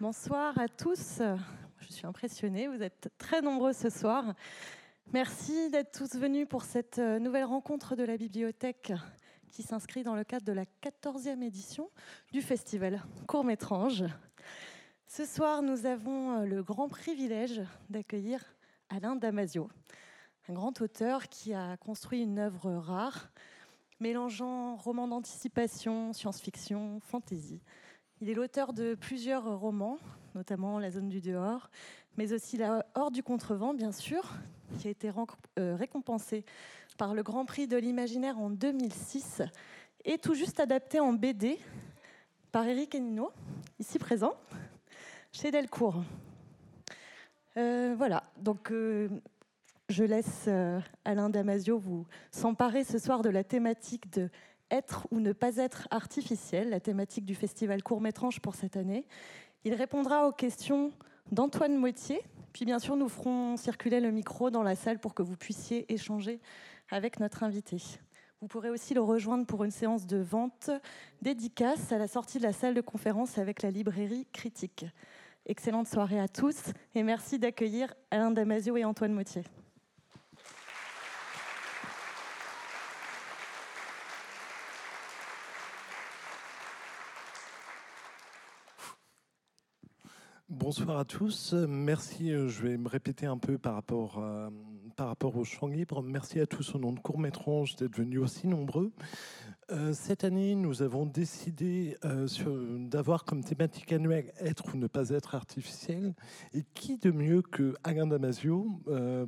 Bonsoir à tous. Je suis impressionnée, vous êtes très nombreux ce soir. Merci d'être tous venus pour cette euh, nouvelle rencontre de la bibliothèque qui s'inscrit dans le cadre de la 14e édition du festival Court-Métrange. Ce soir, nous avons euh, le grand privilège d'accueillir Alain Damasio, un grand auteur qui a construit une œuvre rare, mélangeant romans d'anticipation, science-fiction, fantasy. Il est l'auteur de plusieurs romans, notamment La zone du dehors, mais aussi La hors du contrevent, bien sûr, qui a été euh, récompensé par le Grand Prix de l'imaginaire en 2006 et tout juste adapté en BD par Eric Enino, ici présent, chez Delcourt. Euh, voilà, donc euh, je laisse Alain Damasio vous s'emparer ce soir de la thématique de être ou ne pas être artificiel, la thématique du festival Court-Métrange pour cette année. Il répondra aux questions d'Antoine Moitié. Puis bien sûr, nous ferons circuler le micro dans la salle pour que vous puissiez échanger avec notre invité. Vous pourrez aussi le rejoindre pour une séance de vente dédicace à la sortie de la salle de conférence avec la librairie Critique. Excellente soirée à tous et merci d'accueillir Alain Damasio et Antoine Moitié. Bonsoir à tous. Merci. Euh, je vais me répéter un peu par rapport, euh, par rapport au champ libre. Merci à tous au nom de Court Métrange d'être venus aussi nombreux. Euh, cette année, nous avons décidé d'avoir comme thématique annuelle être ou ne pas être artificiel. Et qui de mieux que Alain Damasio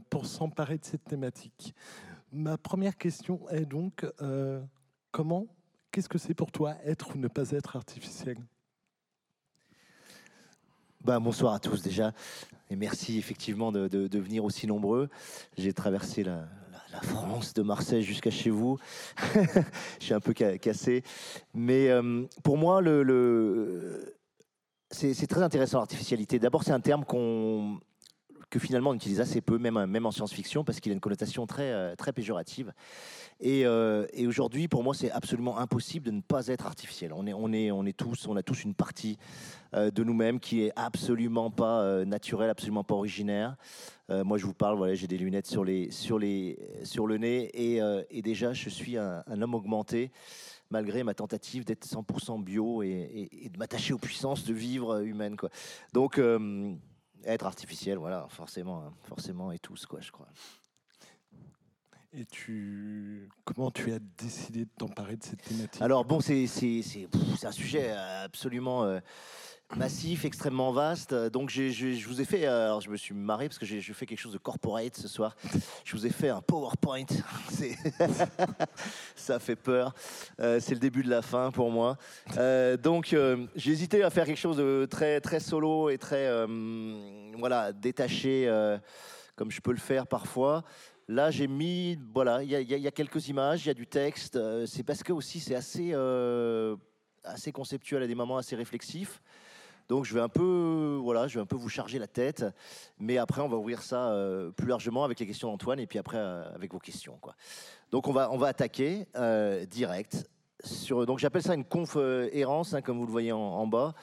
pour s'emparer de cette thématique? Ma première question est donc comment, qu'est-ce que c'est pour toi être ou ne pas être artificiel? Bah, bonsoir à tous déjà, et merci effectivement de, venir aussi nombreux. J'ai traversé la, France de Marseille jusqu'à chez vous. Je suis un peu cassé, mais euh, pour moi, le... c'est très intéressant l'artificialité. D'abord, c'est un terme qu'on que finalement on utilise assez peu, même, même en science-fiction, parce qu'il a une connotation très, euh, très péjorative. Et, euh, et aujourd'hui, pour moi, c'est absolument impossible de ne pas être artificiel. On est, on est, on est tous, on a tous une partie euh, de nous-mêmes qui est absolument pas naturelle, absolument pas originaire. moi, je vous parle, voilà, j'ai des lunettes sur, les, sur, les, sur le nez, et, déjà, je suis un, homme augmenté malgré ma tentative d'être 100% bio et, et, de m'attacher aux puissances de vivre humaine. Quoi. Donc, être artificiel, voilà, forcément, hein, forcément, et tous, quoi, je crois. Et tu, comment tu as décidé de t'emparer de cette thématique? Alors bon, c'est c'est c'est un sujet absolument euh, massif, extrêmement vaste. Donc je vous ai fait, euh, alors je me suis marré parce que j'ai fait quelque chose de corporate ce soir. Je vous ai fait un PowerPoint. ça fait peur. Euh, c'est le début de la fin pour moi. Euh, donc j'ai hésité à faire quelque chose de très très solo et très voilà détaché comme je peux le faire parfois. Là, j'ai mis, voilà, il y, y, a quelques images, il y a du texte. c'est parce que aussi c'est assez, assez conceptuel à des moments assez réflexifs. Donc je vais un peu, voilà, je vais un peu vous charger la tête, mais après on va ouvrir ça euh, plus largement avec les questions d'Antoine et puis après euh, avec vos questions, quoi. Donc on va on va attaquer euh, direct. Donc j'appelle ça une conf errance, hein, comme vous le voyez en, bas.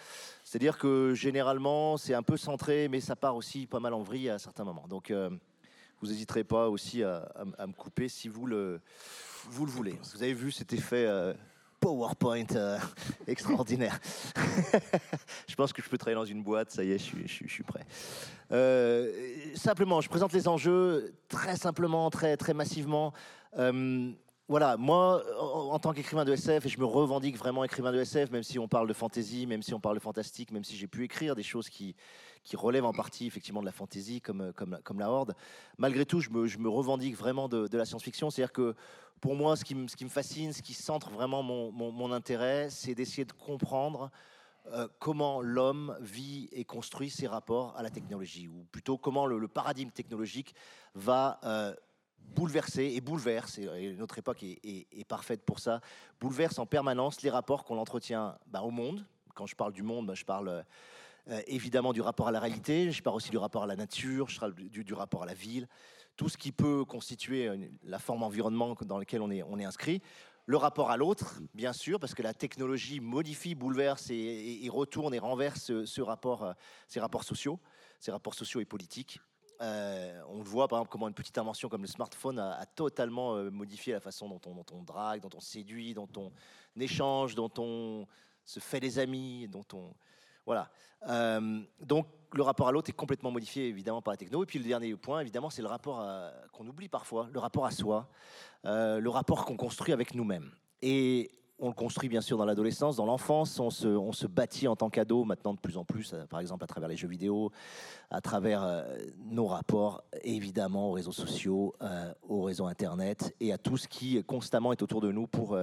C'est-à-dire que généralement c'est un peu centré, mais ça part aussi pas mal en vrille à certains moments. Donc vous n'hésiterez pas aussi à, à, me couper si vous le vous le voulez. Vous avez vu cet effet PowerPoint euh, extraordinaire. je pense que je peux travailler dans une boîte, ça y est, je suis, prêt. Euh, simplement, je présente les enjeux très simplement, très, très massivement. Euh, voilà, moi, en tant qu'écrivain de SF, et je me revendique vraiment écrivain de SF, même si on parle de fantasy, même si on parle de fantastique, même si j'ai pu écrire des choses qui, qui relèvent en partie effectivement de la fantasy, comme, comme, comme la Horde, malgré tout, je me, revendique vraiment de, la science-fiction. C'est-à-dire que pour moi, ce qui, me, fascine, ce qui centre vraiment mon, intérêt, c'est d'essayer de comprendre euh, comment l'homme vit et construit ses rapports à la technologie, ou plutôt comment le, le paradigme technologique va... Euh, bouleverser et bouleverse, et notre époque est, parfaite pour ça, bouleverse en permanence les rapports qu'on entretient bah, au monde. Quand je parle du monde, bah, je parle euh, évidemment du rapport à la réalité, je parle aussi du rapport à la nature, je parle du, rapport à la ville, tout ce qui peut constituer la forme environnement dans lequel on est, inscrit. le rapport à l'autre, bien sûr, parce que la technologie modifie, bouleverse et, retourne et renverse ce, rapport, euh, ces rapports sociaux, ces rapports sociaux et politiques. Euh, on voit par exemple comment une petite invention comme le smartphone a, totalement modifié la façon dont on, dont on, drague, dont on séduit, dont on échange, dont on se fait des amis, dont on voilà. donc le rapport à l'autre est complètement modifié évidemment par la techno. Et puis le dernier point, évidemment, c'est le rapport qu'on oublie parfois, le rapport à soi. Euh, le rapport qu'on construit avec nous-mêmes. Et on le construit bien sûr dans l'adolescence, dans l'enfance, on se, bâtit en tant qu'ado maintenant de plus en plus, euh, par exemple à travers les jeux vidéo, à travers euh, nos rapports évidemment aux réseaux sociaux, aux réseaux Internet et à tout ce qui constamment est autour de nous pour,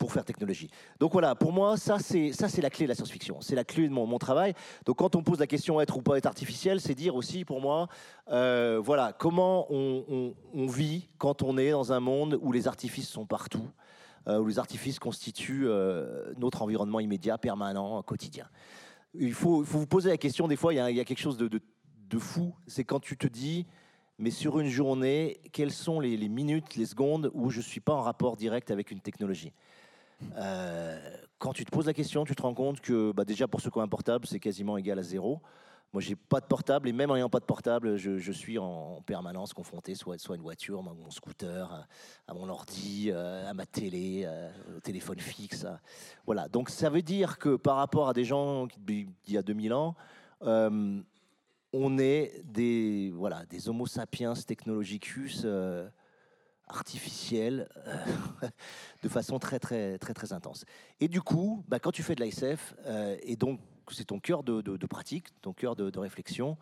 pour faire technologie. Donc voilà, pour moi, ça c'est ça c'est la clé de la science-fiction, c'est la clé de mon, travail. Donc quand on pose la question être ou pas être artificiel, c'est dire aussi pour moi, euh, voilà, comment on, vit quand on est dans un monde où les artifices sont partout, euh, où les artifices constituent euh, notre environnement immédiat, permanent, quotidien. Il faut, vous poser la question, des fois, il y a, quelque chose de, fou, c'est quand tu te dis, mais sur une journée, quelles sont les, les minutes, les secondes où je ne suis pas en rapport direct avec une technologie? Quand tu te poses la question, tu te rends compte que bah, déjà pour ce qui est un portable, c'est quasiment égal à zéro. Moi, j'ai pas de portable et même en n'ayant pas de portable, je, suis en, permanence confronté soit, soit à une voiture, à mon scooter, à, mon ordi, euh, à ma télé, euh, au téléphone fixe. Voilà. Donc, ça veut dire que par rapport à des gens qui, il y a 2000 ans, on est des, voilà, des Homo sapiens technologicus artificielle euh, de façon très très très très intense. Et du coup, bah, quand tu fais de l'ASF, euh, et donc c'est ton cœur de, pratique, ton cœur de, réflexion,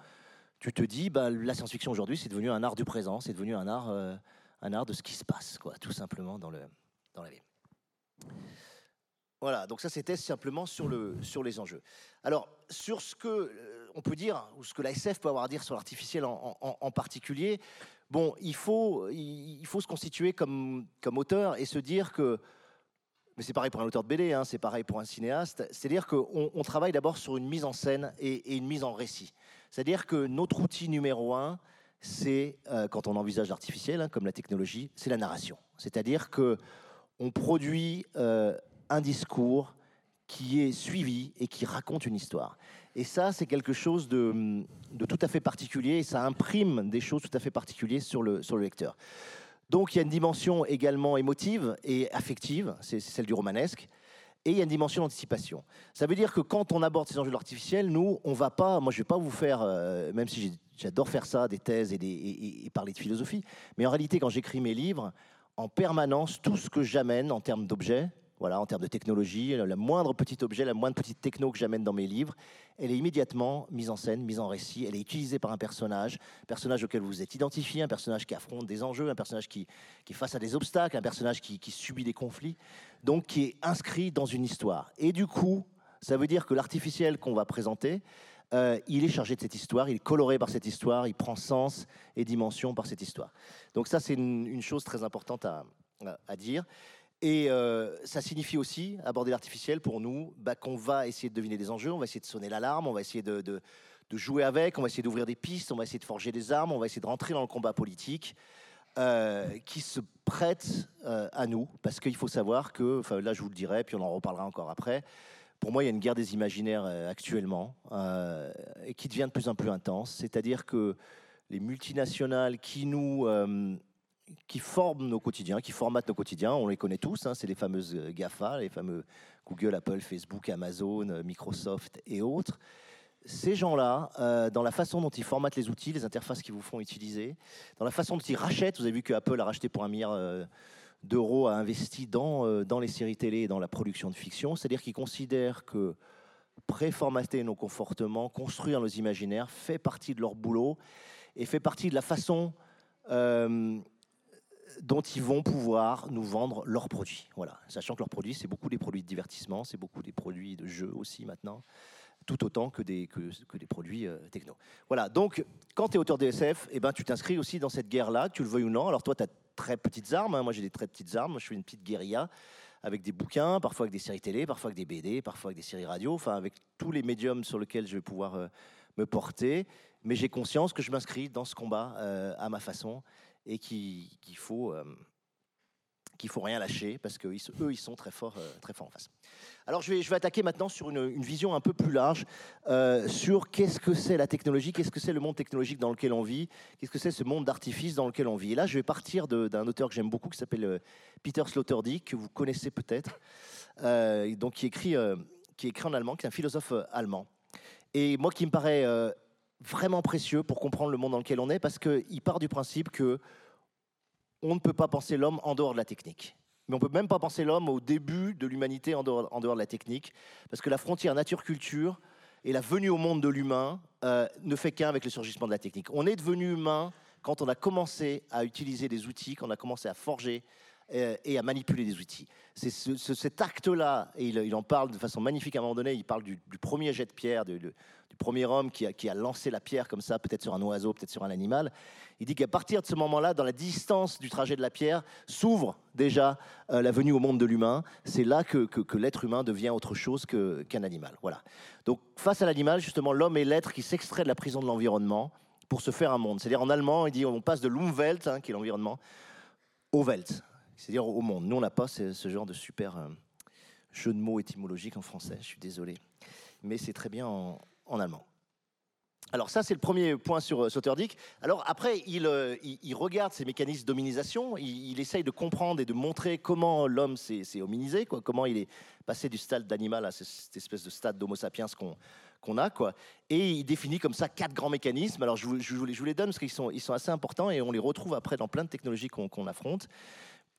tu te dis, bah, la science-fiction aujourd'hui, c'est devenu un art du présent, c'est devenu un art, euh, un art de ce qui se passe, quoi, tout simplement dans, le, dans la vie. Voilà, donc ça c'était simplement sur, le, sur les enjeux. Alors, sur ce que on peut dire, ou ce que l'ASF peut avoir à dire sur l'artificiel en, particulier, bon, il faut, il faut se constituer comme, comme auteur et se dire que, mais c'est pareil pour un auteur de BD, hein, c'est pareil pour un cinéaste, c'est-à-dire qu'on on travaille d'abord sur une mise en scène et, une mise en récit. C'est-à-dire que notre outil numéro un, c'est, euh, quand on envisage l'artificiel, hein, comme la technologie, c'est la narration. C'est-à-dire que on produit euh, un discours qui est suivi et qui raconte une histoire. Et ça, c'est quelque chose de, tout à fait particulier et ça imprime des choses tout à fait particulières sur le, sur le lecteur. Donc il y a une dimension également émotive et affective, c'est celle du romanesque. Et il y a une dimension d'anticipation. Ça veut dire que quand on aborde ces enjeux de l'artificiel, nous, on va pas, moi je vais pas vous faire, euh, même si j'adore faire ça, des thèses et, et parler de philosophie, mais en réalité quand j'écris mes livres, en permanence, tout ce que j'amène en termes d'objets, voilà, en termes de technologie, le moindre petit objet, la moindre petite techno que j'amène dans mes livres, elle est immédiatement mise en scène, mise en récit, elle est utilisée par un personnage, personnage auquel vous êtes identifié, un personnage qui affronte des enjeux, un personnage qui, qui est face à des obstacles, un personnage qui, subit des conflits, donc qui est inscrit dans une histoire. Et du coup, ça veut dire que l'artificiel qu'on va présenter, euh, il est chargé de cette histoire, il est coloré par cette histoire, il prend sens et dimension par cette histoire. Donc ça, c'est une, chose très importante à, à dire. Et euh, ça signifie aussi, aborder l'artificiel pour nous, bah, qu'on va essayer de deviner des enjeux, on va essayer de sonner l'alarme, on va essayer de, jouer avec, on va essayer d'ouvrir des pistes, on va essayer de forger des armes, on va essayer de rentrer dans le combat politique euh, qui se prête euh, à nous. Parce qu'il faut savoir que, là je vous le dirai, puis on en reparlera encore après, pour moi il y a une guerre des imaginaires actuellement et qui devient de plus en plus intense. C'est-à-dire que les multinationales qui nous qui forment nos quotidiens, qui formatent nos quotidiens. On les connaît tous, hein, c'est les fameuses euh, GAFA, les fameux Google, Apple, Facebook, Amazon, euh, Microsoft et autres. Ces gens-là, euh, dans la façon dont ils formatent les outils, les interfaces qu'ils vous font utiliser, dans la façon dont ils rachètent, vous avez vu que Apple a racheté pour un milliard d'euros, a investi dans, dans les séries télé et dans la production de fiction, c'est-à-dire qu'ils considèrent que préformater nos comportements, construire nos imaginaires, fait partie de leur boulot et fait partie de la façon dont ils vont pouvoir nous vendre leurs produits. Voilà, sachant que leurs produits, c'est beaucoup des produits de divertissement, c'est beaucoup des produits de jeux aussi maintenant, tout autant que des, que, des produits euh, techno. Voilà, donc quand tu es auteur DSF, eh ben, tu t'inscris aussi dans cette guerre-là, tu le veuilles ou non. Alors toi, tu as très petites armes, hein. moi j'ai des très petites armes, je suis une petite guérilla avec des bouquins, parfois avec des séries télé, parfois avec des BD, parfois avec des séries radio, enfin avec tous les médiums sur lesquels je vais pouvoir euh, me porter. Mais j'ai conscience que je m'inscris dans ce combat euh, à ma façon et qu'il faut, euh, qu'il faut rien lâcher parce qu'eux, ils sont très forts, euh, très forts en face. Alors je vais, je vais attaquer maintenant sur une, vision un peu plus large euh, sur qu'est-ce que c'est la technologie, qu'est-ce que c'est le monde technologique dans lequel on vit, qu'est-ce que c'est ce monde d'artifice dans lequel on vit. Et là, je vais partir d'un auteur que j'aime beaucoup qui s'appelle Peter Sloterdijk, que vous connaissez peut-être, donc qui écrit, qui écrit en allemand, qui est un philosophe allemand. Et moi, qui me paraît vraiment précieux pour comprendre le monde dans lequel on est, parce qu'il part du principe que on ne peut pas penser l'homme en dehors de la technique. Mais on ne peut même pas penser l'homme au début de l'humanité en dehors, de la technique, parce que la frontière nature-culture et la venue au monde de l'humain euh, ne fait qu'un avec le surgissement de la technique. On est devenu humain quand on a commencé à utiliser des outils, quand on a commencé à forger euh, et à manipuler des outils. C'est cet acte-là, et il, en parle de façon magnifique à un moment donné, il parle du, premier jet de pierre, du premier homme qui a, lancé la pierre comme ça, peut-être sur un oiseau, peut-être sur un animal. Il dit qu'à partir de ce moment-là, dans la distance du trajet de la pierre, s'ouvre déjà euh, la venue au monde de l'humain. C'est là que, que, l'être humain devient autre chose qu'un animal. Voilà. Donc face à l'animal, justement, l'homme est l'être qui s'extrait de la prison de l'environnement pour se faire un monde. C'est-à-dire en allemand, il dit on passe de l'Umwelt, hein, qui est l'environnement, au Welt, c'est-à-dire au monde. Nous, on n'a pas ce, genre de super euh, jeu de mots étymologique en français, je suis désolé. Mais c'est très bien en allemand. Alors ça, c'est le premier point sur euh, Sloterdijk. Alors après, euh, il, regarde ces mécanismes d'hominisation, il, essaye de comprendre et de montrer comment l'homme s'est hominisé, comment il est passé du stade d'animal à cette espèce de stade d'homo sapiens qu'on a. Et il définit comme ça quatre grands mécanismes. Alors je vous, les donne parce qu'ils sont, ils sont assez importants et on les retrouve après dans plein de technologies qu'on affronte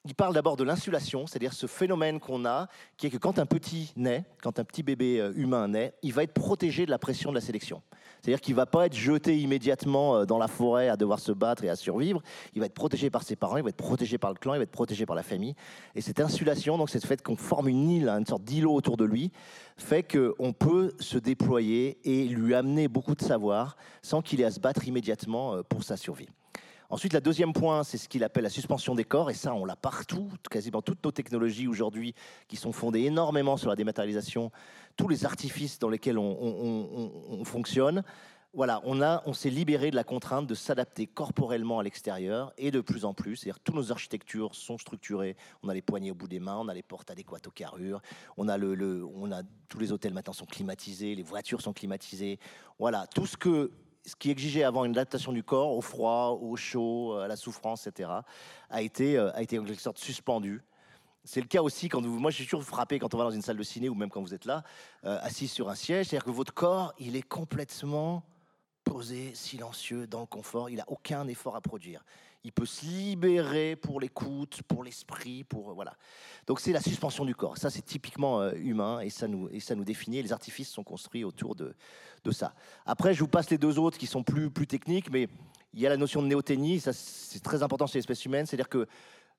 il parle d'abord de l'insulation, c'est-à-dire ce phénomène qu'on a, qui est que quand un petit naît, quand un petit bébé euh, humain naît, il va être protégé de la pression de la sélection. C'est-à-dire qu'il ne va pas être jeté immédiatement euh, dans la forêt à devoir se battre et à survivre. Il va être protégé par ses parents, il va être protégé par le clan, il va être protégé par la famille. Et cette insulation, donc cette fait qu'on forme une île, une sorte d'îlot autour de lui, fait qu'on peut se déployer et lui amener beaucoup de savoir sans qu'il ait à se battre immédiatement euh, pour sa survie. Ensuite, le deuxième point, c'est ce qu'il appelle la suspension des corps, et ça, on l'a partout, quasiment toutes nos technologies aujourd'hui, qui sont fondées énormément sur la dématérialisation, tous les artifices dans lesquels on, fonctionne. Voilà, on, on s'est libéré de la contrainte de s'adapter corporellement à l'extérieur et de plus en plus. C'est-à-dire toutes nos architectures sont structurées. On a les poignées au bout des mains, on a les portes adéquates aux carrures, on a, le, on a tous les hôtels maintenant sont climatisés, les voitures sont climatisées. Voilà, tout ce que ce qui exigeait avant une adaptation du corps au froid, au chaud, à la souffrance, etc., a été, euh, a été en quelque sorte suspendu. C'est le cas aussi quand vous. Moi, je suis toujours frappé quand on va dans une salle de ciné ou même quand vous êtes là, euh, assis sur un siège. C'est-à-dire que votre corps, il est complètement posé, silencieux, dans le confort. Il n'a aucun effort à produire il peut se libérer pour l'écoute, pour l'esprit, pour euh, voilà. Donc c'est la suspension du corps. Ça c'est typiquement euh, humain et ça nous et ça nous définit. Les artifices sont construits autour de de ça. Après je vous passe les deux autres qui sont plus plus techniques, mais il y a la notion de néoténie. Ça c'est très important chez l'espèce humaine, c'est-à-dire que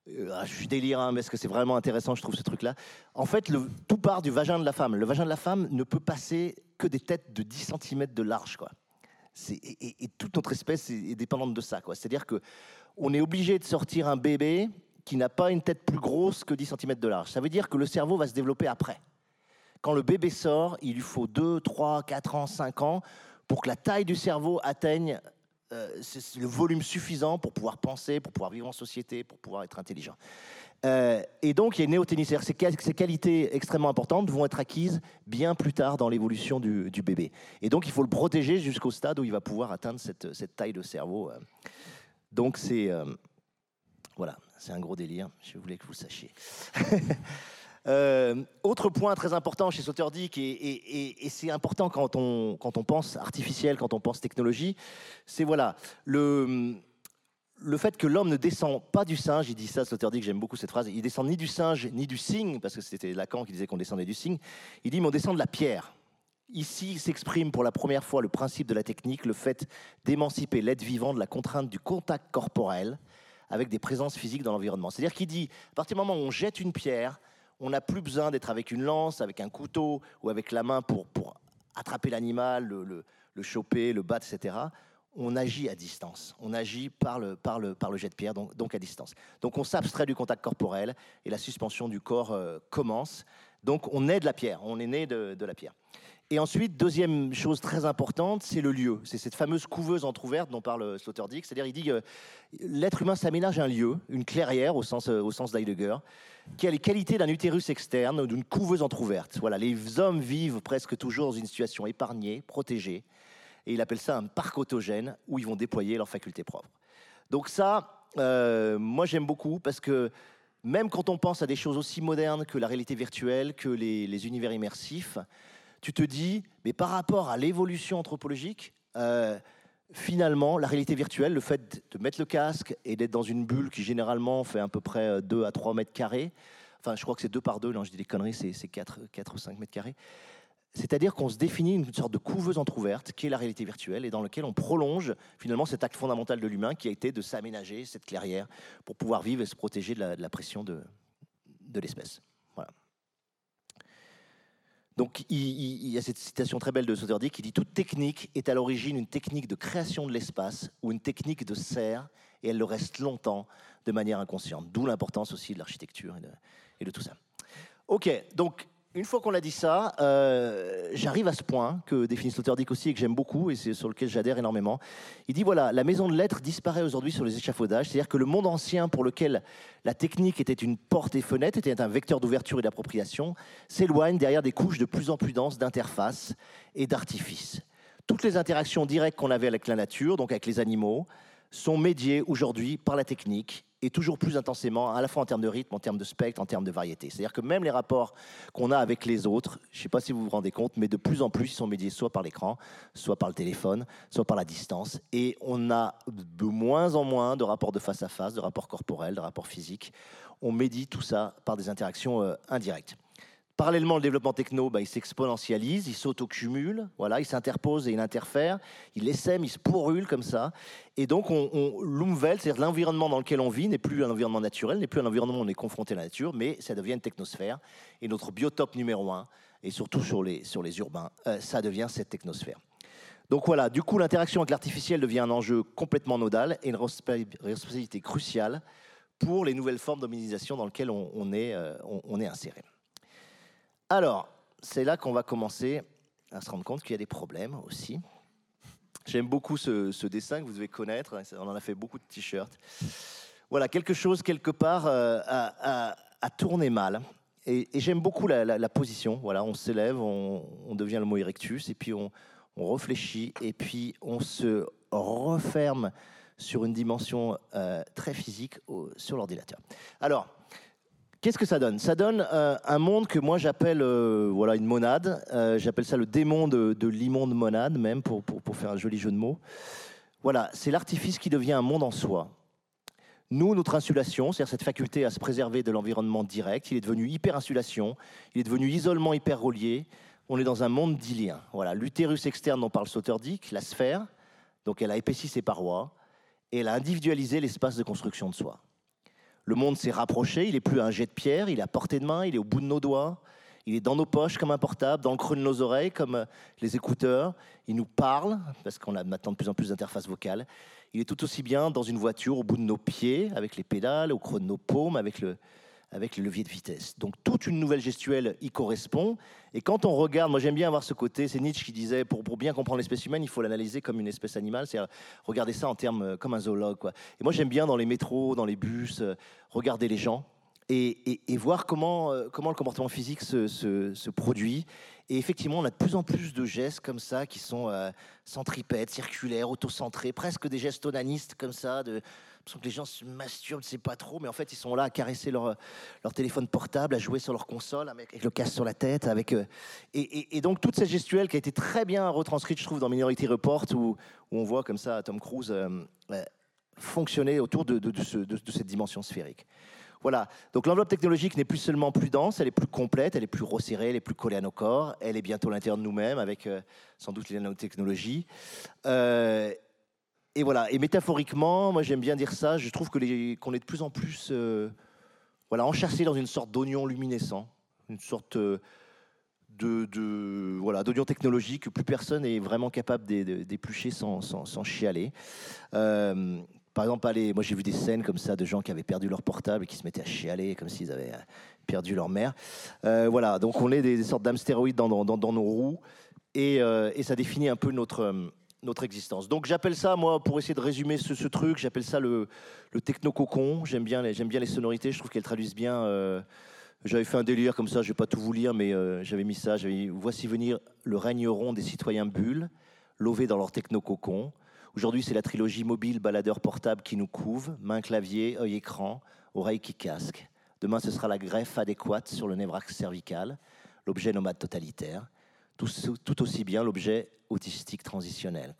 euh, ah, je suis délire, hein, mais est-ce que c'est vraiment intéressant, je trouve, ce truc-là En fait, tout part du vagin de la femme. Le vagin de la femme ne peut passer que des têtes de 10 cm de large. Quoi. Et, toute notre espèce est, est dépendante de ça. C'est-à-dire que on est obligé de sortir un bébé qui n'a pas une tête plus grosse que 10 cm de large. Ça veut dire que le cerveau va se développer après. Quand le bébé sort, il lui faut 2, 3, 4 ans, 5 ans pour que la taille du cerveau atteigne euh, le volume suffisant pour pouvoir penser, pour pouvoir vivre en société, pour pouvoir être intelligent. Euh, et donc, il y a une néoténie. Ces, ces qualités extrêmement importantes vont être acquises bien plus tard dans l'évolution du, bébé. Et donc, il faut le protéger jusqu'au stade où il va pouvoir atteindre cette, cette taille de cerveau. Euh. Donc c'est euh, voilà, c'est un gros délire. Je voulais que vous le sachiez. Euh, autre point très important chez Sloterdijk, et, c'est important quand on, quand on pense artificiel, quand on pense technologie, c'est voilà, le, le fait que l'homme ne descend pas du singe, il dit ça, Sloterdijk, j'aime beaucoup cette phrase, il descend ni du singe ni du cygne, parce que c'était Lacan qui disait qu'on descendait du cygne, il dit mais on descend de la pierre. Ici s'exprime pour la première fois le principe de la technique, le fait d'émanciper l'être vivant de la contrainte du contact corporel avec des présences physiques dans l'environnement. C'est-à-dire qu'il dit, à partir du moment où on jette une pierre, on n'a plus besoin d'être avec une lance, avec un couteau ou avec la main pour, attraper l'animal, le, choper, le battre, etc. On agit à distance. On agit par le, jet de pierre, donc, à distance. Donc on s'abstrait du contact corporel et la suspension du corps euh, commence. Donc on est de la pierre, on est né de la pierre. Et ensuite, deuxième chose très importante, c'est le lieu. C'est cette fameuse couveuse entrouverte dont parle Sloterdijk. C'est-à-dire, il dit que l'être humain s'aménage un lieu, une clairière au sens, au sens d'Heidegger, qui a les qualités d'un utérus externe, d'une couveuse entrouverte. Voilà, les hommes vivent presque toujours dans une situation épargnée, protégée, et il appelle ça un parc autogène où ils vont déployer leurs facultés propres. Donc ça, euh, moi j'aime beaucoup parce que même quand on pense à des choses aussi modernes que la réalité virtuelle, que les univers immersifs, tu te dis, mais par rapport à l'évolution anthropologique, euh, finalement, la réalité virtuelle, le fait de mettre le casque et d'être dans une bulle qui généralement fait à peu près 2 à 3 mètres carrés, enfin je crois que c'est 2 par 2, là je dis des conneries, c'est 4, 4 ou 5 mètres carrés, c'est-à-dire qu'on se définit une sorte de couveuse entrouverte qui est la réalité virtuelle et dans laquelle on prolonge finalement cet acte fondamental de l'humain qui a été de s'aménager cette clairière pour pouvoir vivre et se protéger de la, pression de l'espèce. Donc il, y a cette citation très belle de Sloterdijk qui dit Toute technique est à l'origine une technique de création de l'espace ou une technique de serre, et elle le reste longtemps de manière inconsciente. D'où l'importance aussi de l'architecture et et de tout ça. Ok, donc une fois qu'on a dit ça, euh, j'arrive à ce point que définit Sloterdijk aussi et que j'aime beaucoup et c'est sur lequel j'adhère énormément. Il dit voilà, la maison de lettres disparaît aujourd'hui sur les échafaudages, c'est-à-dire que le monde ancien pour lequel la technique était une porte et fenêtre, était un vecteur d'ouverture et d'appropriation, s'éloigne derrière des couches de plus en plus denses d'interfaces et d'artifices. Toutes les interactions directes qu'on avait avec la nature, donc avec les animaux, sont médiées aujourd'hui par la technique et toujours plus intensément, à la fois en termes de rythme, en termes de spectre, en termes de variété. C'est-à-dire que même les rapports qu'on a avec les autres, je ne sais pas si vous vous rendez compte, mais de plus en plus, ils sont médiés soit par l'écran, soit par le téléphone, soit par la distance. Et on a de moins en moins de rapports de face à face, de rapports corporels, de rapports physiques. On médit tout ça par des interactions euh, indirectes. Parallèlement, le développement techno, bah, il s'exponentialise, il s'autocumule, voilà, il s'interpose et il interfère, il essaime, il se pourrule comme ça. Et donc, on, on c'est-à-dire l'environnement dans lequel on vit, n'est plus un environnement naturel, n'est plus un environnement où on est confronté à la nature, mais ça devient une technosphère. Et notre biotope numéro un, et surtout sur les, sur les urbains, euh, ça devient cette technosphère. Donc voilà, du coup, l'interaction avec l'artificiel devient un enjeu complètement nodal et une responsabilité cruciale pour les nouvelles formes d'hominisation dans lesquelles on, est, euh, on est inséré. Alors, c'est là qu'on va commencer à se rendre compte qu'il y a des problèmes aussi. J'aime beaucoup ce, dessin que vous devez connaître. On en a fait beaucoup de t-shirts. Voilà, quelque chose, quelque part, euh, a, tourné mal. Et, j'aime beaucoup la, position. Voilà, on s'élève, on, devient le mot erectus, et puis on, réfléchit, et puis on se referme sur une dimension euh, très physique sur l'ordinateur. Alors, Qu'est-ce que ça donne? Ça donne euh, un monde que moi j'appelle euh, voilà une monade. Euh, j'appelle ça le démon de, l'immonde monade, même pour, pour, faire un joli jeu de mots. Voilà, c'est l'artifice qui devient un monde en soi. Nous, notre insulation, c'est-à-dire cette faculté à se préserver de l'environnement direct, il est devenu hyper-insulation, il est devenu isolement hyper-relié. On est dans un monde d'ilien. Voilà, l'utérus externe dont parle Sloterdijk, la sphère, donc elle a épaissi ses parois et elle a individualisé l'espace de construction de soi. Le monde s'est rapproché, il n'est plus un jet de pierre, il est à portée de main, il est au bout de nos doigts, il est dans nos poches comme un portable, dans le creux de nos oreilles comme euh, les écouteurs. Il nous parle, parce qu'on a maintenant de plus en plus d'interfaces vocales. Il est tout aussi bien dans une voiture au bout de nos pieds, avec les pédales, au creux de nos paumes, avec le, avec le levier de vitesse. Donc toute une nouvelle gestuelle y correspond. Et quand on regarde, moi j'aime bien avoir ce côté, c'est Nietzsche qui disait, pour, bien comprendre l'espèce humaine, il faut l'analyser comme une espèce animale, c'est regarder ça en termes euh, comme un zoologue. Et moi j'aime bien dans les métros, dans les bus, euh, regarder les gens. Et, voir comment, euh, comment le comportement physique se, produit. Et effectivement, on a de plus en plus de gestes comme ça qui sont centripètes, circulaires, autocentrés, presque des gestes onanistes comme ça, que les gens se masturbent, c'est pas trop, mais en fait, ils sont là à caresser leur, téléphone portable, à jouer sur leur console, avec le casque sur la tête. Avec, euh, et, donc, toute cette gestuelle qui a été très bien retranscrite, je trouve, dans Minority Report, où, on voit comme ça Tom Cruise euh, euh, fonctionner autour de, cette dimension sphérique. Voilà. Donc l'enveloppe technologique n'est plus seulement plus dense, elle est plus complète, elle est plus resserrée, elle est plus collée à nos corps, elle est bientôt à l'intérieur de nous-mêmes avec sans doute les nanotechnologies. Et voilà. Et métaphoriquement, moi j'aime bien dire ça. Je trouve que qu'on est de plus en plus, euh, voilà, enchâssé dans une sorte d'oignon luminescent, une sorte euh, de, voilà d'oignon technologique que plus personne est vraiment capable d'éplucher sans, sans, sans, chialer. Euh, par exemple, allez, moi j'ai vu des scènes comme ça de gens qui avaient perdu leur portable et qui se mettaient à chialer comme s'ils avaient perdu leur mère. voilà, donc on est des, sortes d'âmes dans, nos roues. et, euh, ça définit un peu notre, euh, notre existence. Donc j'appelle ça, moi, pour essayer de résumer ce, truc, j'appelle ça le, le techno-cocon. J'aime bien, les- bien les sonorités, je trouve qu'elles traduisent bien. euh, j'avais fait un délire comme ça, je vais pas tout vous lire, mais euh, j'avais mis ça. Voici venir le règne rond des citoyens bulles, lovés dans leur techno-cocon. Aujourd'hui, c'est la trilogie mobile, baladeur portable qui nous couve, main clavier, œil écran, oreille qui casque. Demain, ce sera la greffe adéquate sur le névrax cervical, l'objet nomade totalitaire. Tout, aussi bien l'objet autistique transitionnel.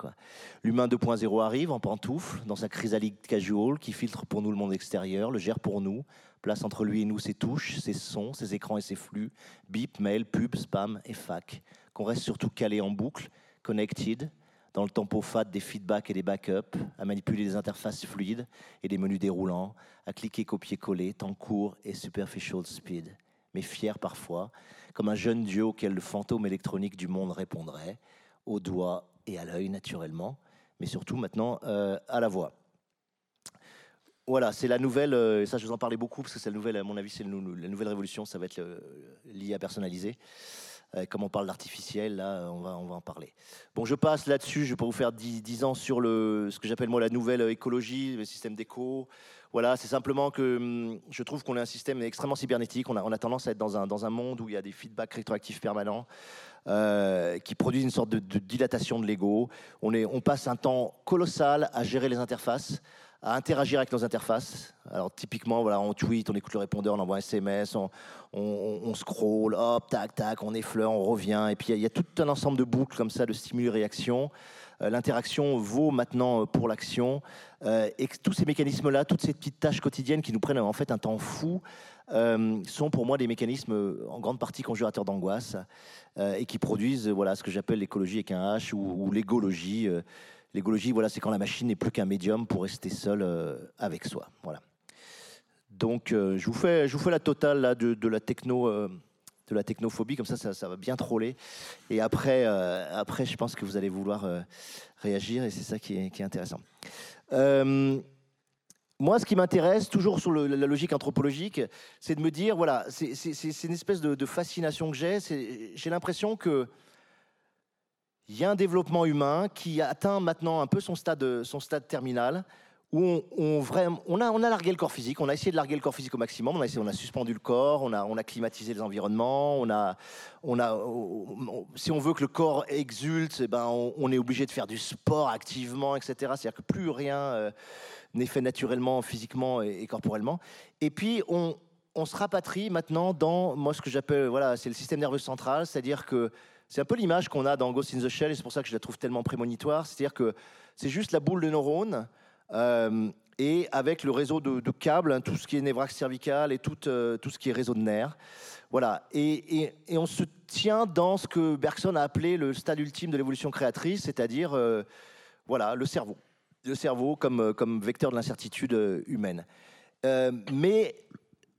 L'humain 2.0 arrive en pantoufle, dans sa chrysalide casual, qui filtre pour nous le monde extérieur, le gère pour nous, place entre lui et nous ses touches, ses sons, ses écrans et ses flux, bip, mail, pub, spam et fac. Qu'on reste surtout calé en boucle, connected, dans le tempo fat des feedbacks et des backups, à manipuler des interfaces fluides et des menus déroulants, à cliquer, copier-coller, temps court et superficial speed. Mais fier parfois, comme un jeune dieu auquel le fantôme électronique du monde répondrait, au doigt et à l'œil naturellement, mais surtout maintenant euh, à la voix. Voilà, c'est la nouvelle, euh, ça je vous en parlais beaucoup parce que c'est la nouvelle, à mon avis, c'est la nouvelle révolution, ça va être le- l'IA personnalisé. Euh, comme on parle d'artificiel, là, on va, on va en parler. Bon, je passe là-dessus, je vais pas vous faire 10, 10 ans sur le, ce que j'appelle moi la nouvelle écologie, le système d'éco. Voilà, c'est simplement que hum, je trouve qu'on est un système extrêmement cybernétique. On a, on a tendance à être dans un, dans un monde où il y a des feedbacks rétroactifs permanents euh, qui produisent une sorte de, de dilatation de l'ego. On, on passe un temps colossal à gérer les interfaces, à interagir avec nos interfaces. Alors typiquement, voilà, on tweet, on écoute le répondeur, on envoie un SMS, on, on, scroll, hop, tac, tac, on effleure, on revient. Et puis il y a- tout un ensemble de boucles comme ça, de stimuli-réaction. Euh, L'interaction vaut maintenant euh, pour l'action. Euh, et tous ces mécanismes-là, toutes ces petites tâches quotidiennes qui nous prennent en fait un temps fou, sont pour moi des mécanismes en grande partie conjurateurs d'angoisse et qui produisent voilà, ce que j'appelle l'écologie avec un H ou, ou l'égologie. L'égologie, voilà, c'est quand la machine n'est plus qu'un médium pour rester seul euh, avec soi. Voilà. Donc, euh, je, vous fais, je vous fais la totale là, de, la techno. euh, de la technophobie, comme ça, ça, va bien troller. Et après, après, je pense que vous allez vouloir réagir, et c'est ça qui est, intéressant. Moi, ce qui m'intéresse, toujours sur la logique anthropologique, c'est de me dire, voilà, c'est une espèce de, fascination que j'ai. J'ai l'impression que il y a un développement humain qui atteint maintenant un peu son stade, terminal, où on, a, largué le corps physique, on a essayé de larguer le corps physique au maximum, on a, suspendu le corps, on a, climatisé les environnements, si on veut que le corps exulte, eh ben on, est obligé de faire du sport activement, etc. C'est-à-dire que plus rien euh, n'est fait naturellement, physiquement et, et corporellement. Et puis, on, on se rapatrie maintenant dans, moi, ce que j'appelle, voilà, c'est le système nerveux central, c'est-à-dire que c'est un peu l'image qu'on a dans Ghost in the Shell, et c'est pour ça que je la trouve tellement prémonitoire, c'est-à-dire que c'est juste la boule de neurones, euh, et avec le réseau de, câbles, hein, tout ce qui est névrax cervical et tout, euh, tout ce qui est réseau de nerfs. Voilà. Et, on se tient dans ce que Bergson a appelé le stade ultime de l'évolution créatrice, c'est-à-dire euh, voilà, le cerveau. Le cerveau comme, comme vecteur de l'incertitude humaine. Mais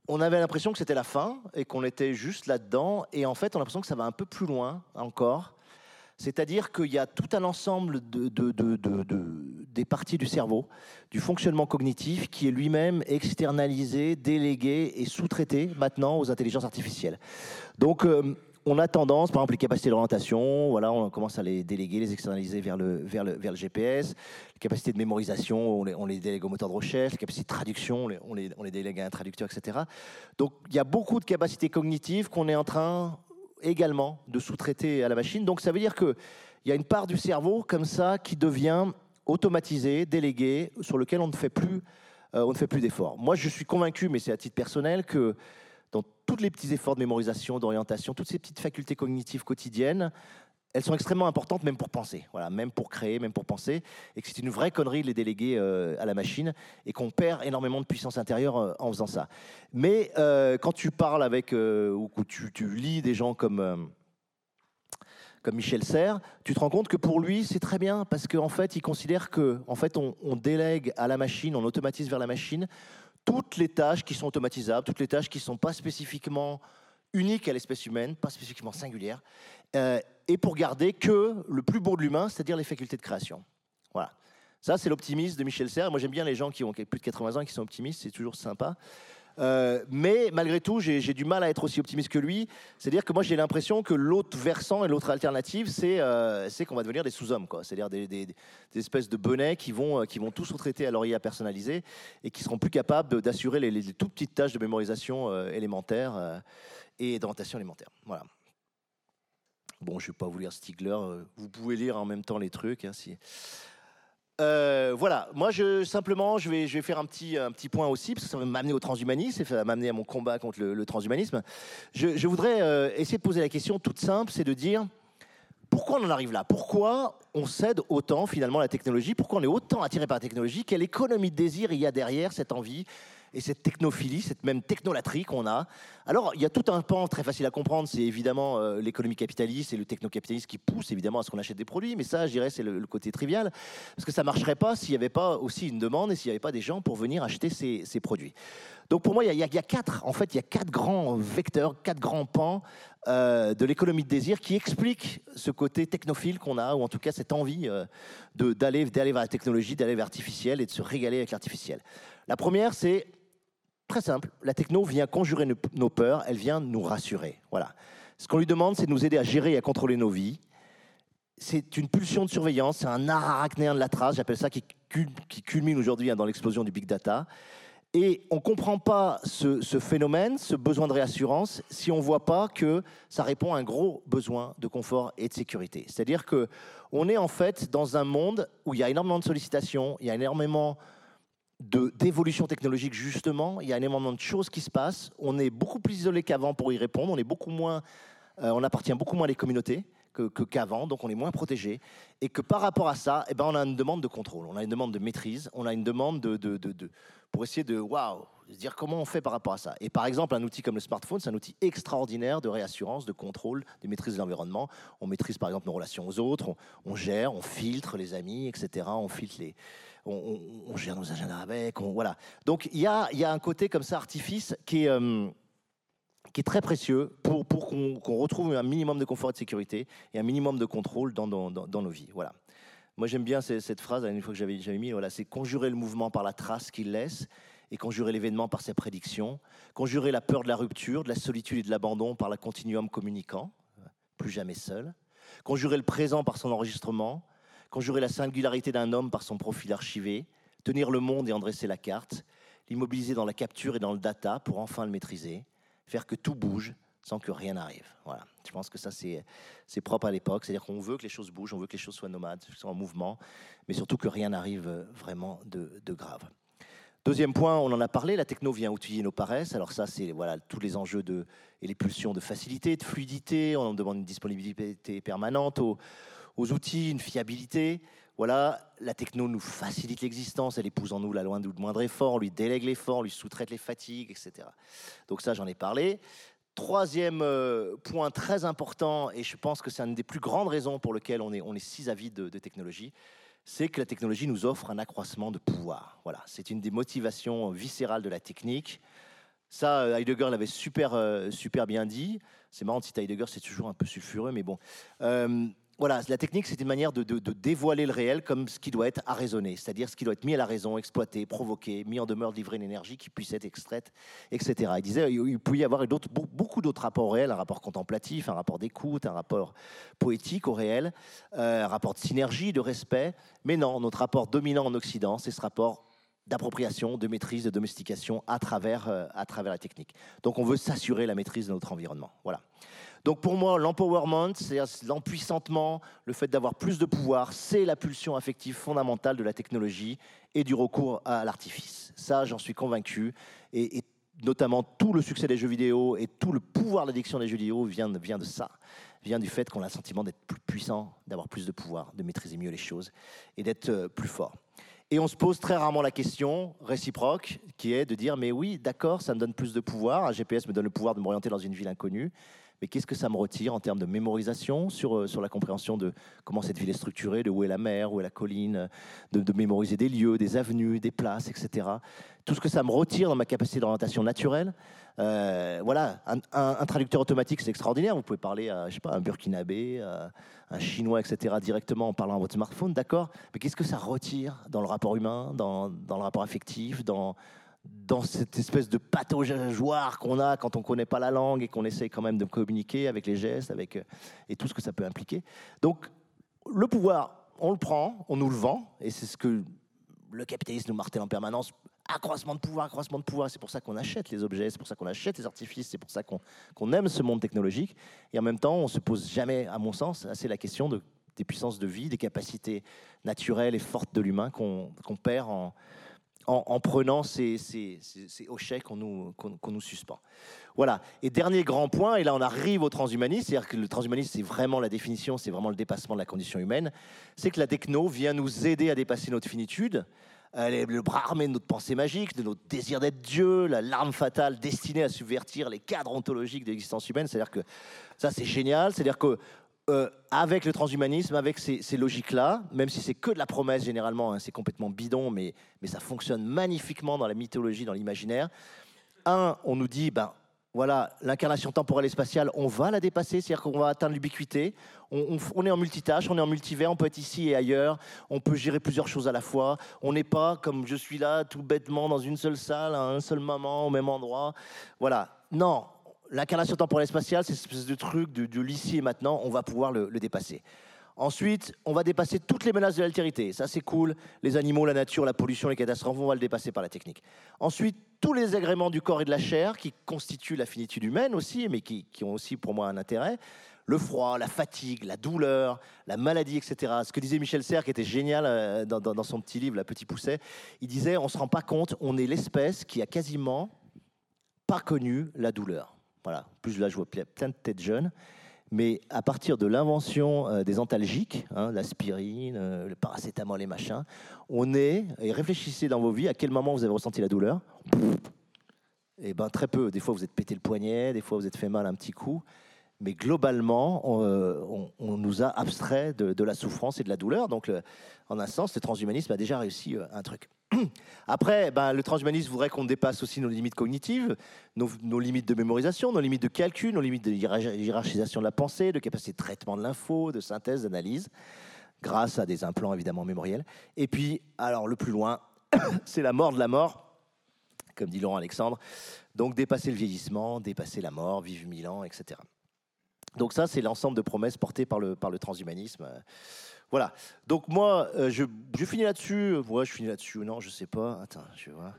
on avait l'impression que c'était la fin et qu'on était juste là-dedans. Et en fait, on a l'impression que ça va un peu plus loin encore. C'est-à-dire qu'il y a tout un ensemble de, de- de- de- de- des parties du cerveau, du fonctionnement cognitif, qui est lui-même externalisé, délégué et sous-traité maintenant aux intelligences artificielles. Donc, euh, on a tendance, par exemple, les capacités d'orientation, voilà, on commence à les déléguer, les externaliser vers le, vers le, vers le GPS. Les capacités de mémorisation, on les, délègue au moteur de recherche. Les capacités de traduction, on les, on les, délègue à un traducteur, etc. Donc, il y a beaucoup de capacités cognitives qu'on est en train également de sous-traiter à la machine. Donc, ça veut dire qu'il y a une part du cerveau comme ça qui devient automatisée, déléguée, sur lequel on ne fait plus, euh, on ne fait plus d'efforts. Moi, je suis convaincu, mais c'est à titre personnel, que tous les petits efforts de mémorisation, d'orientation, toutes ces petites facultés cognitives quotidiennes, elles sont extrêmement importantes même pour penser, voilà, même pour créer, même pour penser, et que c'est une vraie connerie de les déléguer euh, à la machine, et qu'on perd énormément de puissance intérieure euh, en faisant ça. Mais euh, quand tu parles avec, ou que tu, lis des gens comme, comme Michel Serres, tu te rends compte que pour lui, c'est très bien, parce qu'en fait, il considère que en fait, on délègue à la machine, on automatise vers la machine toutes les tâches qui sont automatisables, toutes les tâches qui ne sont pas spécifiquement uniques à l'espèce humaine, pas spécifiquement singulières, euh, et pour garder que le plus beau de l'humain, c'est-à-dire les facultés de création. Voilà. Ça, c'est l'optimisme de Michel Serres. Moi, j'aime bien les gens qui ont plus de 80 ans et qui sont optimistes, c'est toujours sympa. Euh, mais malgré tout, j'ai du mal à être aussi optimiste que lui. C'est-à-dire que moi, j'ai l'impression que l'autre versant et l'autre alternative, c'est euh, qu'on va devenir des sous-hommes. C'est-à-dire des, espèces de bonnets qui vont, euh, qui vont tous traiter à leur IA personnalisé et qui seront plus capables d'assurer les, les, toutes petites tâches de mémorisation élémentaire et d'orientation élémentaire. Voilà. Bon, je ne vais pas vous lire Stigler. Vous pouvez lire en même temps les trucs. Hein. Euh, voilà, moi je simplement je vais, faire un petit, point aussi, parce que ça va m'amener au transhumanisme, ça va m'amener à mon combat contre le, transhumanisme. Je, voudrais euh, essayer de poser la question toute simple, c'est de dire pourquoi on en arrive là? Pourquoi on cède autant finalement à la technologie? Pourquoi on est autant attiré par la technologie? Quelle économie de désir il y a derrière cette envie et cette technophilie, cette même technolatrie qu'on a. Alors, il y a tout un pan très facile à comprendre, c'est évidemment euh, l'économie capitaliste et le technocapitalisme qui pousse évidemment à ce qu'on achète des produits, mais ça, je dirais, c'est le, côté trivial, parce que ça ne marcherait pas s'il n'y avait pas aussi une demande et s'il n'y avait pas des gens pour venir acheter ces, produits. Donc pour moi, il y, a, quatre, en fait, il y a quatre grands vecteurs, quatre grands pans euh, de l'économie de désir qui expliquent ce côté technophile qu'on a, ou en tout cas cette envie euh, d'aller vers la technologie, d'aller vers l'artificiel et de se régaler avec l'artificiel. La première, c'est Très simple, la techno vient conjurer nos peurs, elle vient nous rassurer. Voilà. Ce qu'on lui demande, c'est de nous aider à gérer et à contrôler nos vies. C'est une pulsion de surveillance, c'est un arachnéen de la trace, j'appelle ça, qui, culmine aujourd'hui hein, dans l'explosion du big data. Et on ne comprend pas ce, phénomène, ce besoin de réassurance, si on ne voit pas que ça répond à un gros besoin de confort et de sécurité. C'est-à-dire qu'on est en fait dans un monde où il y a énormément de sollicitations, il y a énormément d'évolution technologique, justement. Il y a énormément de choses qui se passent. On est beaucoup plus isolé qu'avant pour y répondre. On, est beaucoup moins, euh, on appartient beaucoup moins à les communautés que, qu'avant, donc on est moins protégé. Et que par rapport à ça, eh ben, on a une demande de contrôle, on a une demande de maîtrise, on a une demande de, de, de, pour essayer de waouh, dire comment on fait par rapport à ça. Et par exemple, un outil comme le smartphone, c'est un outil extraordinaire de réassurance, de contrôle, de maîtrise de l'environnement. On maîtrise par exemple nos relations aux autres, on, on gère, on filtre les amis, etc. On filtre les, on, gère nos agendas avec, voilà. Donc il y a, un côté comme ça, artifice, qui est, euh, très précieux pour, qu'on retrouve un minimum de confort et de sécurité et un minimum de contrôle dans, dans, nos vies. Voilà. Moi j'aime bien cette phrase, une fois que j'avais mis, voilà, c'est conjurer le mouvement par la trace qu'il laisse et conjurer l'événement par ses prédictions, conjurer la peur de la rupture, de la solitude et de l'abandon par la continuum communicant, plus jamais seul, conjurer le présent par son enregistrement, conjurer la singularité d'un homme par son profil archivé, tenir le monde et en dresser la carte, l'immobiliser dans la capture et dans le data pour enfin le maîtriser, faire que tout bouge sans que rien n'arrive. Voilà. Je pense que ça, c'est, propre à l'époque. C'est-à-dire qu'on veut que les choses bougent, on veut que les choses soient nomades, soient en mouvement, mais surtout que rien n'arrive vraiment de, grave. Deuxième point, on en a parlé, la techno vient outiller nos paresses. Alors ça, c'est voilà, tous les enjeux de, et les pulsions de facilité, de fluidité. On demande une disponibilité permanente aux, aux outils, une fiabilité. Voilà, la techno nous facilite l'existence, elle épouse en nous la de moindre effort, lui délègue l'effort, lui sous-traite les fatigues, etc. Donc ça, j'en ai parlé. Troisième euh, point très important, et je pense que c'est une des plus grandes raisons pour lesquelles on est, si avide de, technologie, c'est que la technologie nous offre un accroissement de pouvoir. Voilà, c'est une des motivations viscérales de la technique. Ça, euh, Heidegger l'avait super, euh, super bien dit. C'est marrant citer Heidegger, c'est toujours un peu sulfureux, mais bon voilà, la technique, c'est une manière de, dévoiler le réel comme ce qui doit être arraisonné, c'est-à-dire ce qui doit être mis à la raison, exploité, provoqué, mis en demeure de livrer une énergie qui puisse être extraite, etc. Il disait il peut y avoir beaucoup d'autres rapports au réel, un rapport contemplatif, un rapport d'écoute, un rapport poétique au réel, euh, un rapport de synergie, de respect. Mais non, notre rapport dominant en Occident, c'est ce rapport d'appropriation, de maîtrise, de domestication à travers, euh, à travers la technique. Donc on veut s'assurer la maîtrise de notre environnement. Voilà. Donc pour moi, l'empowerment, c'est l'empuissantement, le fait d'avoir plus de pouvoir, c'est la pulsion affective fondamentale de la technologie et du recours à l'artifice. Ça, j'en suis convaincu. Et, notamment tout le succès des jeux vidéo et tout le pouvoir d'addiction des jeux vidéo vient, vient de ça vient du fait qu'on a le sentiment d'être plus puissant, d'avoir plus de pouvoir, de maîtriser mieux les choses et d'être euh, plus fort. Et on se pose très rarement la question réciproque, qui est de dire, mais oui, d'accord, ça me donne plus de pouvoir, un GPS me donne le pouvoir de m'orienter dans une ville inconnue, mais qu'est-ce que ça me retire en termes de mémorisation sur, euh, sur la compréhension de comment cette ville est structurée, de où est la mer, où est la colline, de, mémoriser des lieux, des avenues, des places, etc. Tout ce que ça me retire dans ma capacité d'orientation naturelle. Euh, voilà, un, traducteur automatique, c'est extraordinaire. Vous pouvez parler à, je sais pas, un burkinabé, à un chinois, etc., directement en parlant à votre smartphone, d'accord? Mais qu'est-ce que ça retire dans le rapport humain, dans, dans le rapport affectif, dans, dans cette espèce de pataugeoire qu'on a quand on ne connaît pas la langue et qu'on essaye quand même de communiquer avec les gestes avec, euh, et tout ce que ça peut impliquer. Donc, le pouvoir, on le prend, on nous le vend, et c'est ce que le capitalisme nous martèle en permanence. Accroissement de pouvoir, accroissement de pouvoir. C'est pour ça qu'on achète les objets, c'est pour ça qu'on achète les artifices, c'est pour ça qu'on aime ce monde technologique. Et en même temps, on se pose jamais, à mon sens, assez la question de, des puissances de vie, des capacités naturelles et fortes de l'humain qu'on perd en, en, prenant ces, hochets qu'on nous, nous, suspend. Voilà. Et dernier grand point, et là on arrive au transhumanisme, c'est-à-dire que le transhumanisme, c'est vraiment la définition, c'est vraiment le dépassement de la condition humaine, c'est que la techno vient nous aider à dépasser notre finitude, elle est le bras armé de notre pensée magique, de notre désir d'être Dieu, la larme fatale destinée à subvertir les cadres ontologiques de l'existence humaine. C'est-à-dire que ça, c'est génial. C'est-à-dire que euh, avec le transhumanisme, avec ces, logiques-là, même si c'est que de la promesse généralement, hein, c'est complètement bidon, mais, ça fonctionne magnifiquement dans la mythologie, dans l'imaginaire. Un, on nous dit, ben voilà, l'incarnation temporelle et spatiale, on va la dépasser, c'est-à-dire qu'on va atteindre l'ubiquité. On, est en multitâche, on est en multivers, on peut être ici et ailleurs, on peut gérer plusieurs choses à la fois. On n'est pas comme je suis là, tout bêtement, dans une seule salle, à un seul moment, au même endroit. Voilà. Non, l'incarnation temporelle spatiale, c'est cette espèce de truc de, l'ici et maintenant, on va pouvoir le, dépasser. Ensuite, on va dépasser toutes les menaces de l'altérité. Ça, c'est cool. Les animaux, la nature, la pollution, les catastrophes, on va le dépasser par la technique. Ensuite, tous les agréments du corps et de la chair qui constituent la finitude humaine aussi, mais qui, ont aussi pour moi un intérêt. Le froid, la fatigue, la douleur, la maladie, etc. Ce que disait Michel Serres, qui était génial euh, dans, dans son petit livre, La Petit Pousset, il disait on ne se rend pas compte, on est l'espèce qui a quasiment pas connu la douleur. Voilà. plus, là, je vois plein de têtes jeunes. Mais à partir de l'invention euh, des antalgiques, hein, l'aspirine, euh, le paracétamol, les machins, on est, et réfléchissez dans vos vies, à quel moment vous avez ressenti la douleur Et eh ben très peu. Des fois, vous êtes pété le poignet, des fois, vous êtes fait mal un petit coup. Mais globalement, on, euh, nous a abstrait de, la souffrance et de la douleur. Donc, en un sens, le transhumanisme a déjà réussi un truc. Après, ben, le transhumanisme voudrait qu'on dépasse aussi nos limites cognitives, nos, limites de mémorisation, nos limites de calcul, nos limites de hiérarchisation de la pensée, de capacité de traitement de l'info, de synthèse, d'analyse, grâce à des implants évidemment mémoriels. Et puis, alors le plus loin, c'est la mort de la mort, comme dit Laurent Alexandre. Donc dépasser le vieillissement, dépasser la mort, vivre mille ans, etc. Donc ça, c'est l'ensemble de promesses portées par le, par le transhumanisme. Voilà. Donc moi, euh, je, finis là-dessus. Ouais, je finis là-dessus. Non, je sais pas. Attends, je vois.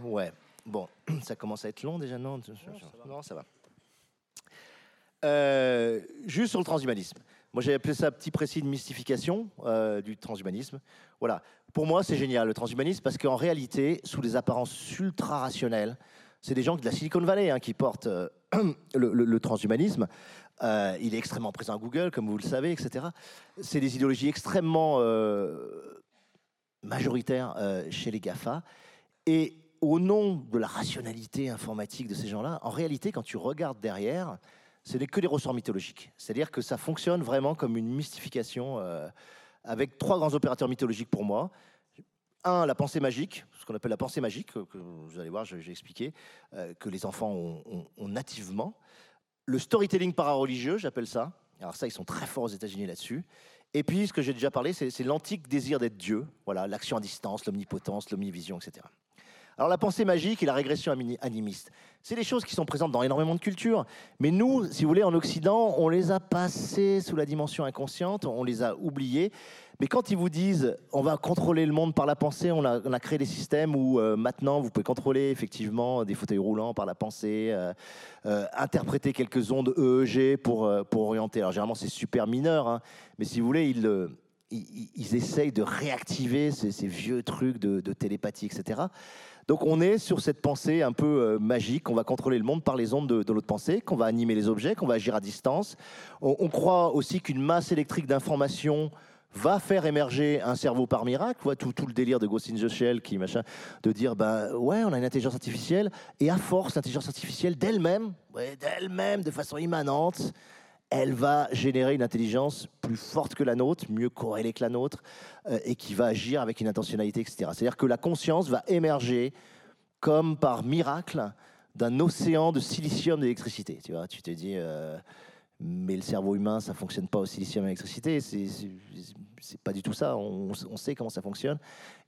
Ouais. Bon, ça commence à être long déjà, non? Non, ça va. Euh, juste sur le transhumanisme. Moi, j'ai appelé ça petit précis de mystification euh, du transhumanisme. Voilà. Pour moi, c'est génial le transhumanisme parce qu'en réalité, sous des apparences ultra rationnelles, c'est des gens de la Silicon Valley hein, qui portent le, transhumanisme. Euh, il est extrêmement présent à Google, comme vous le savez, etc. C'est des idéologies extrêmement euh, majoritaires euh, chez les GAFA. Et au nom de la rationalité informatique de ces gens-là, en réalité, quand tu regardes derrière, ce n'est que des ressorts mythologiques. C'est-à-dire que ça fonctionne vraiment comme une mystification avec trois grands opérateurs mythologiques pour moi. Un, la pensée magique, ce qu'on appelle la pensée magique, que, vous allez voir, j'ai expliqué, que les enfants ont nativement le storytelling para-religieux, j'appelle ça. Alors ça, ils sont très forts aux États-Unis là-dessus. Et puis, ce que j'ai déjà parlé, c'est l'antique désir d'être Dieu. Voilà, l'action à distance, l'omnipotence, l'omnivision, etc. Alors la pensée magique et la régression animiste, c'est des choses qui sont présentes dans énormément de cultures, mais nous, si vous voulez, en Occident, on les a passées sous la dimension inconsciente, on les a oubliées. Mais quand ils vous disent on va contrôler le monde par la pensée, on a, créé des systèmes où euh, maintenant vous pouvez contrôler effectivement des fauteuils roulants par la pensée, euh, euh, interpréter quelques ondes EEG pour, pour orienter. Alors généralement c'est super mineur, hein, mais si vous voulez, ils, ils, essayent de réactiver ces, vieux trucs de, de télépathie, etc. Donc on est sur cette pensée un peu euh, magique, on va contrôler le monde par les ondes de, l'autre pensée, qu'on va animer les objets, qu'on va agir à distance. On, croit aussi qu'une masse électrique d'informations va faire émerger un cerveau par miracle, tout, tout le délire de Ghost in the Shell qui machin, de dire ben ouais on a une intelligence artificielle. Et à force l'intelligence artificielle d'elle-même, d'elle-même de façon immanente, elle va générer une intelligence plus forte que la nôtre, mieux corrélée que la nôtre, euh, et qui va agir avec une intentionnalité, etc. C'est-à-dire que la conscience va émerger comme par miracle d'un océan de silicium d'électricité. Tu vois, tu te dis, euh, mais le cerveau humain, ça fonctionne pas au silicium et à l'électricité. C'est pas du tout ça. On, sait comment ça fonctionne.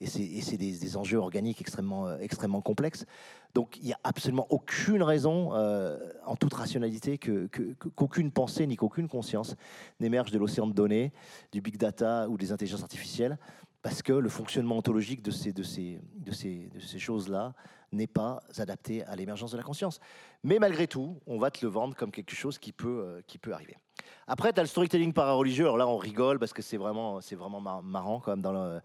Et c'est des, enjeux organiques extrêmement, euh, extrêmement complexes. Donc il n'y a absolument aucune raison, euh, en toute rationalité, qu'aucune pensée ni qu'aucune conscience n'émerge de l'océan de données, du big data ou des intelligences artificielles, parce que le fonctionnement ontologique de ces choses-là n'est pas adapté à l'émergence de la conscience. Mais malgré tout, on va te le vendre comme quelque chose qui peut, euh, qui peut arriver. Après, tu as le storytelling para-religieux. Alors là, on rigole parce que c'est vraiment, c'est vraiment marrant quand même. Dans le...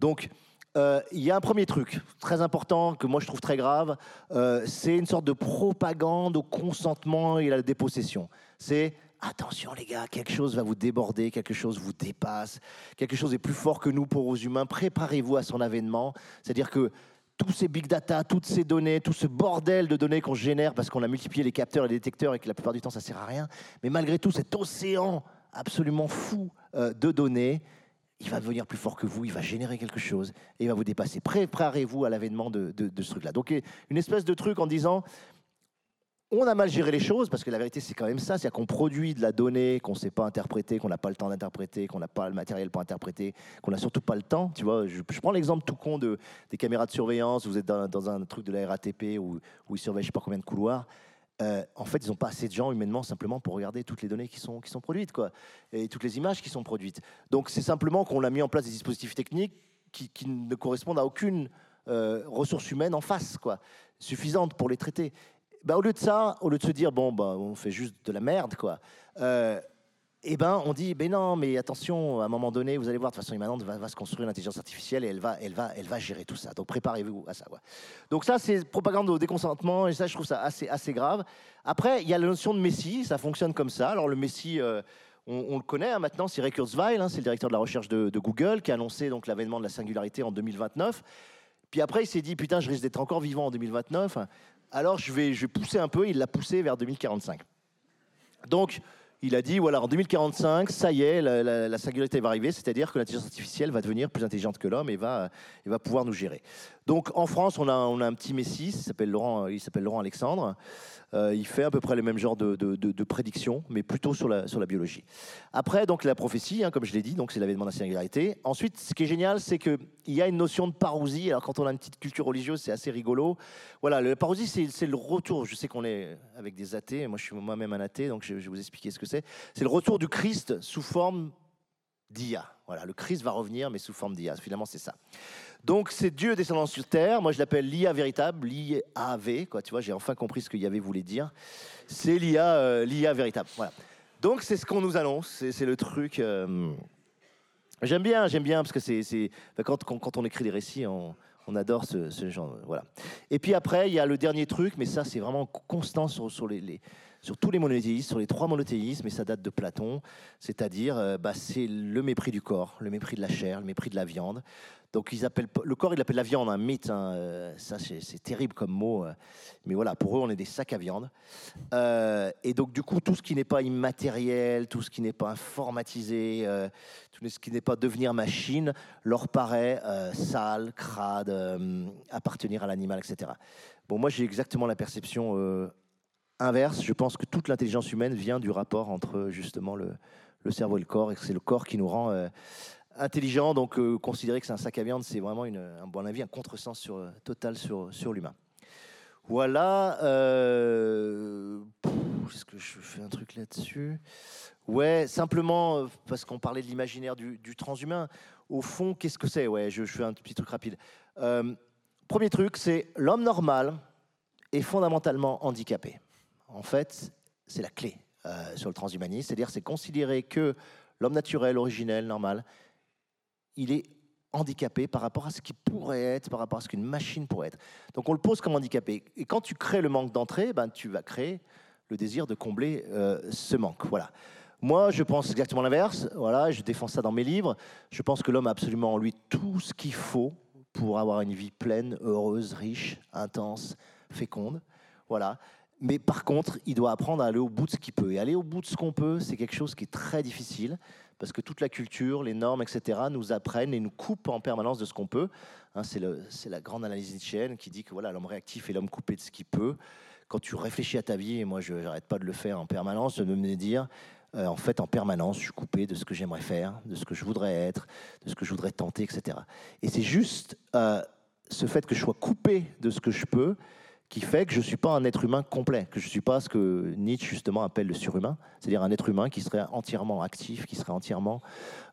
Donc, euh, il y a un premier truc très important que moi je trouve très grave. Euh, c'est une sorte de propagande au consentement et à la dépossession. C'est attention les gars, quelque chose va vous déborder, quelque chose vous dépasse, quelque chose est plus fort que nous pour aux humains. Préparez-vous à son avènement. C'est-à-dire que tous ces big data, toutes ces données, tout ce bordel de données qu'on génère parce qu'on a multiplié les capteurs et les détecteurs et que la plupart du temps ça sert à rien. Mais malgré tout, cet océan absolument fou euh, de données, il va devenir plus fort que vous, il va générer quelque chose et il va vous dépasser. Préparez-vous à l'avènement de, de ce truc-là. Donc une espèce de truc en disant, on a mal géré les choses, parce que la vérité, c'est quand même ça. C'est qu'on produit de la donnée qu'on ne sait pas interpréter, qu'on n'a pas le temps d'interpréter, qu'on n'a pas le matériel pour interpréter, qu'on n'a surtout pas le temps. Tu vois, je, prends l'exemple tout con de, des caméras de surveillance. Vous êtes dans, un truc de la RATP où, ils surveillent je sais pas combien de couloirs. Euh, en fait, ils n'ont pas assez de gens humainement simplement pour regarder toutes les données qui sont, qui sont produites, quoi, et toutes les images qui sont produites. Donc, c'est simplement qu'on a mis en place des dispositifs techniques qui, ne correspondent à aucune euh, ressource humaine en face, quoi, suffisante pour les traiter. Bah, au lieu de ça, au lieu de se dire, bon, bah, on fait juste de la merde, quoi, euh, eh ben, on dit, ben non, mais attention, à un moment donné, vous allez voir, de façon, immanente va, se construire une intelligence artificielle et elle va, elle va, elle va gérer tout ça. Donc préparez-vous à ça. Quoi. Donc ça, c'est propagande au déconsentement et ça, je trouve ça assez, assez grave. Après, il y a la notion de Messie, ça fonctionne comme ça. Alors le Messie, euh, on, le connaît hein, maintenant, c'est Ray Kurzweil, hein, c'est le directeur de la recherche de, de, Google, qui a annoncé donc l'avènement de la singularité en 2029. Puis après, il s'est dit, putain, je risque d'être encore vivant en 2029 alors je vais, pousser un peu, il l'a poussé vers 2045. Donc, il a dit, voilà, en 2045, ça y est, la, singularité va arriver, c'est-à-dire que l'intelligence artificielle va devenir plus intelligente que l'homme et va pouvoir nous gérer. Donc en France, on a, on a un petit messie, il s'appelle Laurent, il s'appelle Laurent Alexandre. Euh, il fait à peu près le même genre de, de, prédictions, mais plutôt sur la, sur la biologie. Après, donc la prophétie, hein, comme je l'ai dit, donc c'est l'avènement de la singularité. Ensuite, ce qui est génial, c'est qu'il y a une notion de parousie. Alors quand on a une petite culture religieuse, c'est assez rigolo. Voilà, la parousie, c'est le retour. Je sais qu'on est avec des athées. Moi, je suis moi-même un athée, donc je vais vous expliquer ce que c'est. C'est le retour du Christ sous forme d'IA. Voilà, le Christ va revenir, mais sous forme d'IA. Finalement, c'est ça. Donc c'est Dieu descendant sur terre. Moi je l'appelle l'IA véritable, l'IAV. Quoi, tu vois, j'ai enfin compris ce que Yahvé voulait dire. C'est l'IA, euh, véritable. Voilà. Donc c'est ce qu'on nous annonce. C'est, le truc. Euh, j'aime bien, j'aime bien parce que c'est, quand, quand, on écrit des récits, on, adore ce, genre. Voilà. Et puis après, il y a le dernier truc, mais ça c'est vraiment constant sur les, sur tous les monothéismes, sur les trois monothéismes, et ça date de Platon, c'est-à-dire euh, bah, c'est le mépris du corps, le mépris de la chair, le mépris de la viande. Donc ils appellent le corps, il appelle la viande un mythe. Hein, euh, ça, c'est terrible comme mot. Euh, mais voilà, pour eux, on est des sacs à viande. Et donc du coup, tout ce qui n'est pas immatériel, tout ce qui n'est pas informatisé, tout ce qui n'est pas devenir machine, leur paraît sale, crade, appartenir à l'animal, etc. Bon, moi, j'ai exactement la perception inverse. Je pense que toute l'intelligence humaine vient du rapport entre justement le, cerveau et le corps, et que c'est le corps qui nous rend intelligent, donc euh, considérer que c'est un sac à viande, c'est vraiment une, un bon avis, un contresens sur, euh, total sur, sur l'humain. Voilà. Euh, Est-ce que je fais un truc là-dessus? Ouais, simplement euh, parce qu'on parlait de l'imaginaire du, transhumain. Au fond, qu'est-ce que c'est? Ouais, je, fais un petit truc rapide. premier truc, c'est l'homme normal est fondamentalement handicapé. En fait, c'est la clé sur le transhumanisme, c'est-à-dire c'est considérer que l'homme naturel, originel, normal, il est handicapé par rapport à ce qu'il pourrait être, par rapport à ce qu'une machine pourrait être. Donc on le pose comme handicapé. Et quand tu crées le manque d'entrée, ben, tu vas créer le désir de combler euh, ce manque. Voilà. Moi, je pense exactement l'inverse. Voilà, je défends ça dans mes livres. Je pense que l'homme a absolument en lui tout ce qu'il faut pour avoir une vie pleine, heureuse, riche, intense, féconde. Voilà. Mais par contre, il doit apprendre à aller au bout de ce qu'il peut. Et aller au bout de ce qu'on peut, c'est quelque chose qui est très difficile parce que toute la culture, les normes, etc., nous apprennent et nous coupent en permanence de ce qu'on peut. Hein, c'est la grande analyse nietzschéenne qui dit que voilà, l'homme réactif est l'homme coupé de ce qu'il peut, quand tu réfléchis à ta vie, et moi je n'arrête pas de le faire en permanence, de me dire, euh, en fait, en permanence, je suis coupé de ce que j'aimerais faire, de ce que je voudrais être, de ce que je voudrais tenter, etc. Et c'est juste euh, ce fait que je sois coupé de ce que je peux qui fait que je ne suis pas un être humain complet, que je ne suis pas ce que Nietzsche justement appelle le surhumain, c'est-à-dire un être humain qui serait entièrement actif, qui serait entièrement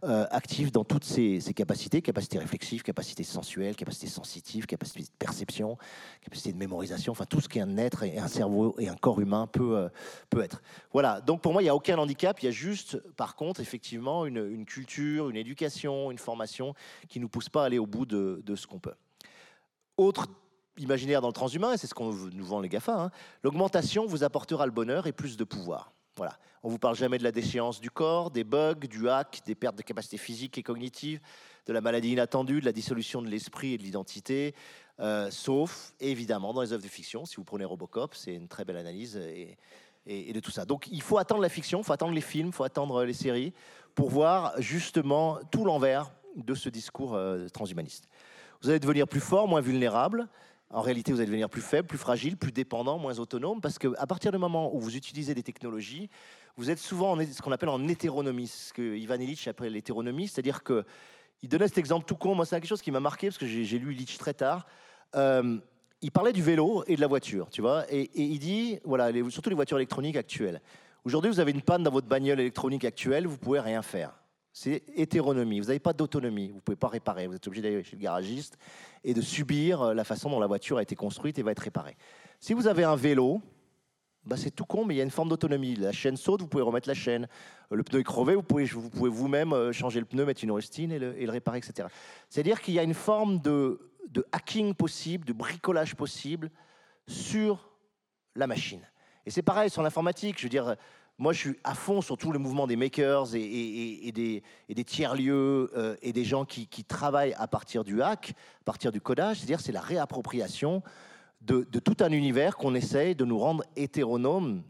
euh, actif dans toutes ses, capacités, capacités réflexives, capacités sensuelles, capacités sensitives, capacités de perception, capacités de mémorisation, enfin tout ce qu'un être et un cerveau et un corps humain peut, euh, peut être. Voilà, donc pour moi il n'y a aucun handicap, il y a juste par contre effectivement une, culture, une éducation, une formation qui ne nous pousse pas à aller au bout de, de ce qu'on peut. Autre imaginaire dans le transhumain, et c'est ce qu'on nous vend les GAFA, hein. l'augmentation vous apportera le bonheur et plus de pouvoir. Voilà. On ne vous parle jamais de la déchéance du corps, des bugs, du hack, des pertes de capacité physique et cognitive, de la maladie inattendue, de la dissolution de l'esprit et de l'identité, euh, sauf évidemment dans les œuvres de fiction. Si vous prenez Robocop, c'est une très belle analyse et, de tout ça. Donc il faut attendre la fiction, il faut attendre les films, il faut attendre les séries pour voir justement tout l'envers de ce discours euh, transhumaniste. Vous allez devenir plus fort, moins vulnérable. En réalité, vous allez devenir plus faible, plus fragile, plus dépendant, moins autonome, parce qu'à partir du moment où vous utilisez des technologies, vous êtes souvent en, ce qu'on appelle en hétéronomie, ce que Ivan Illich appelle l'hétéronomie, c'est-à-dire que il donnait cet exemple tout con. Moi, c'est quelque chose qui m'a marqué parce que j'ai lu Illich très tard. Euh, il parlait du vélo et de la voiture, tu vois, et, il dit, voilà, surtout les voitures électroniques actuelles. Aujourd'hui, vous avez une panne dans votre bagnole électronique actuelle, vous pouvez rien faire. C'est hétéronomie. Vous n'avez pas d'autonomie. Vous ne pouvez pas réparer. Vous êtes obligé d'aller chez le garagiste et de subir euh, la façon dont la voiture a été construite et va être réparée. Si vous avez un vélo, bah c'est tout con, mais il y a une forme d'autonomie. La chaîne saute, vous pouvez remettre la chaîne. Euh, le pneu est crevé, vous pouvez vous pouvez vous-même euh, changer le pneu, mettre une rustine et le, et le réparer, etc. C'est-à-dire qu'il y a une forme de, de hacking possible, de bricolage possible sur la machine. Et c'est pareil sur l'informatique. Je veux dire, moi, je suis à fond sur tout le mouvement des makers et, des, tiers-lieux euh, et des gens qui, travaillent à partir du hack, à partir du codage. C'est-à-dire, c'est la réappropriation de, tout un univers qu'on essaye de nous rendre hétéronome.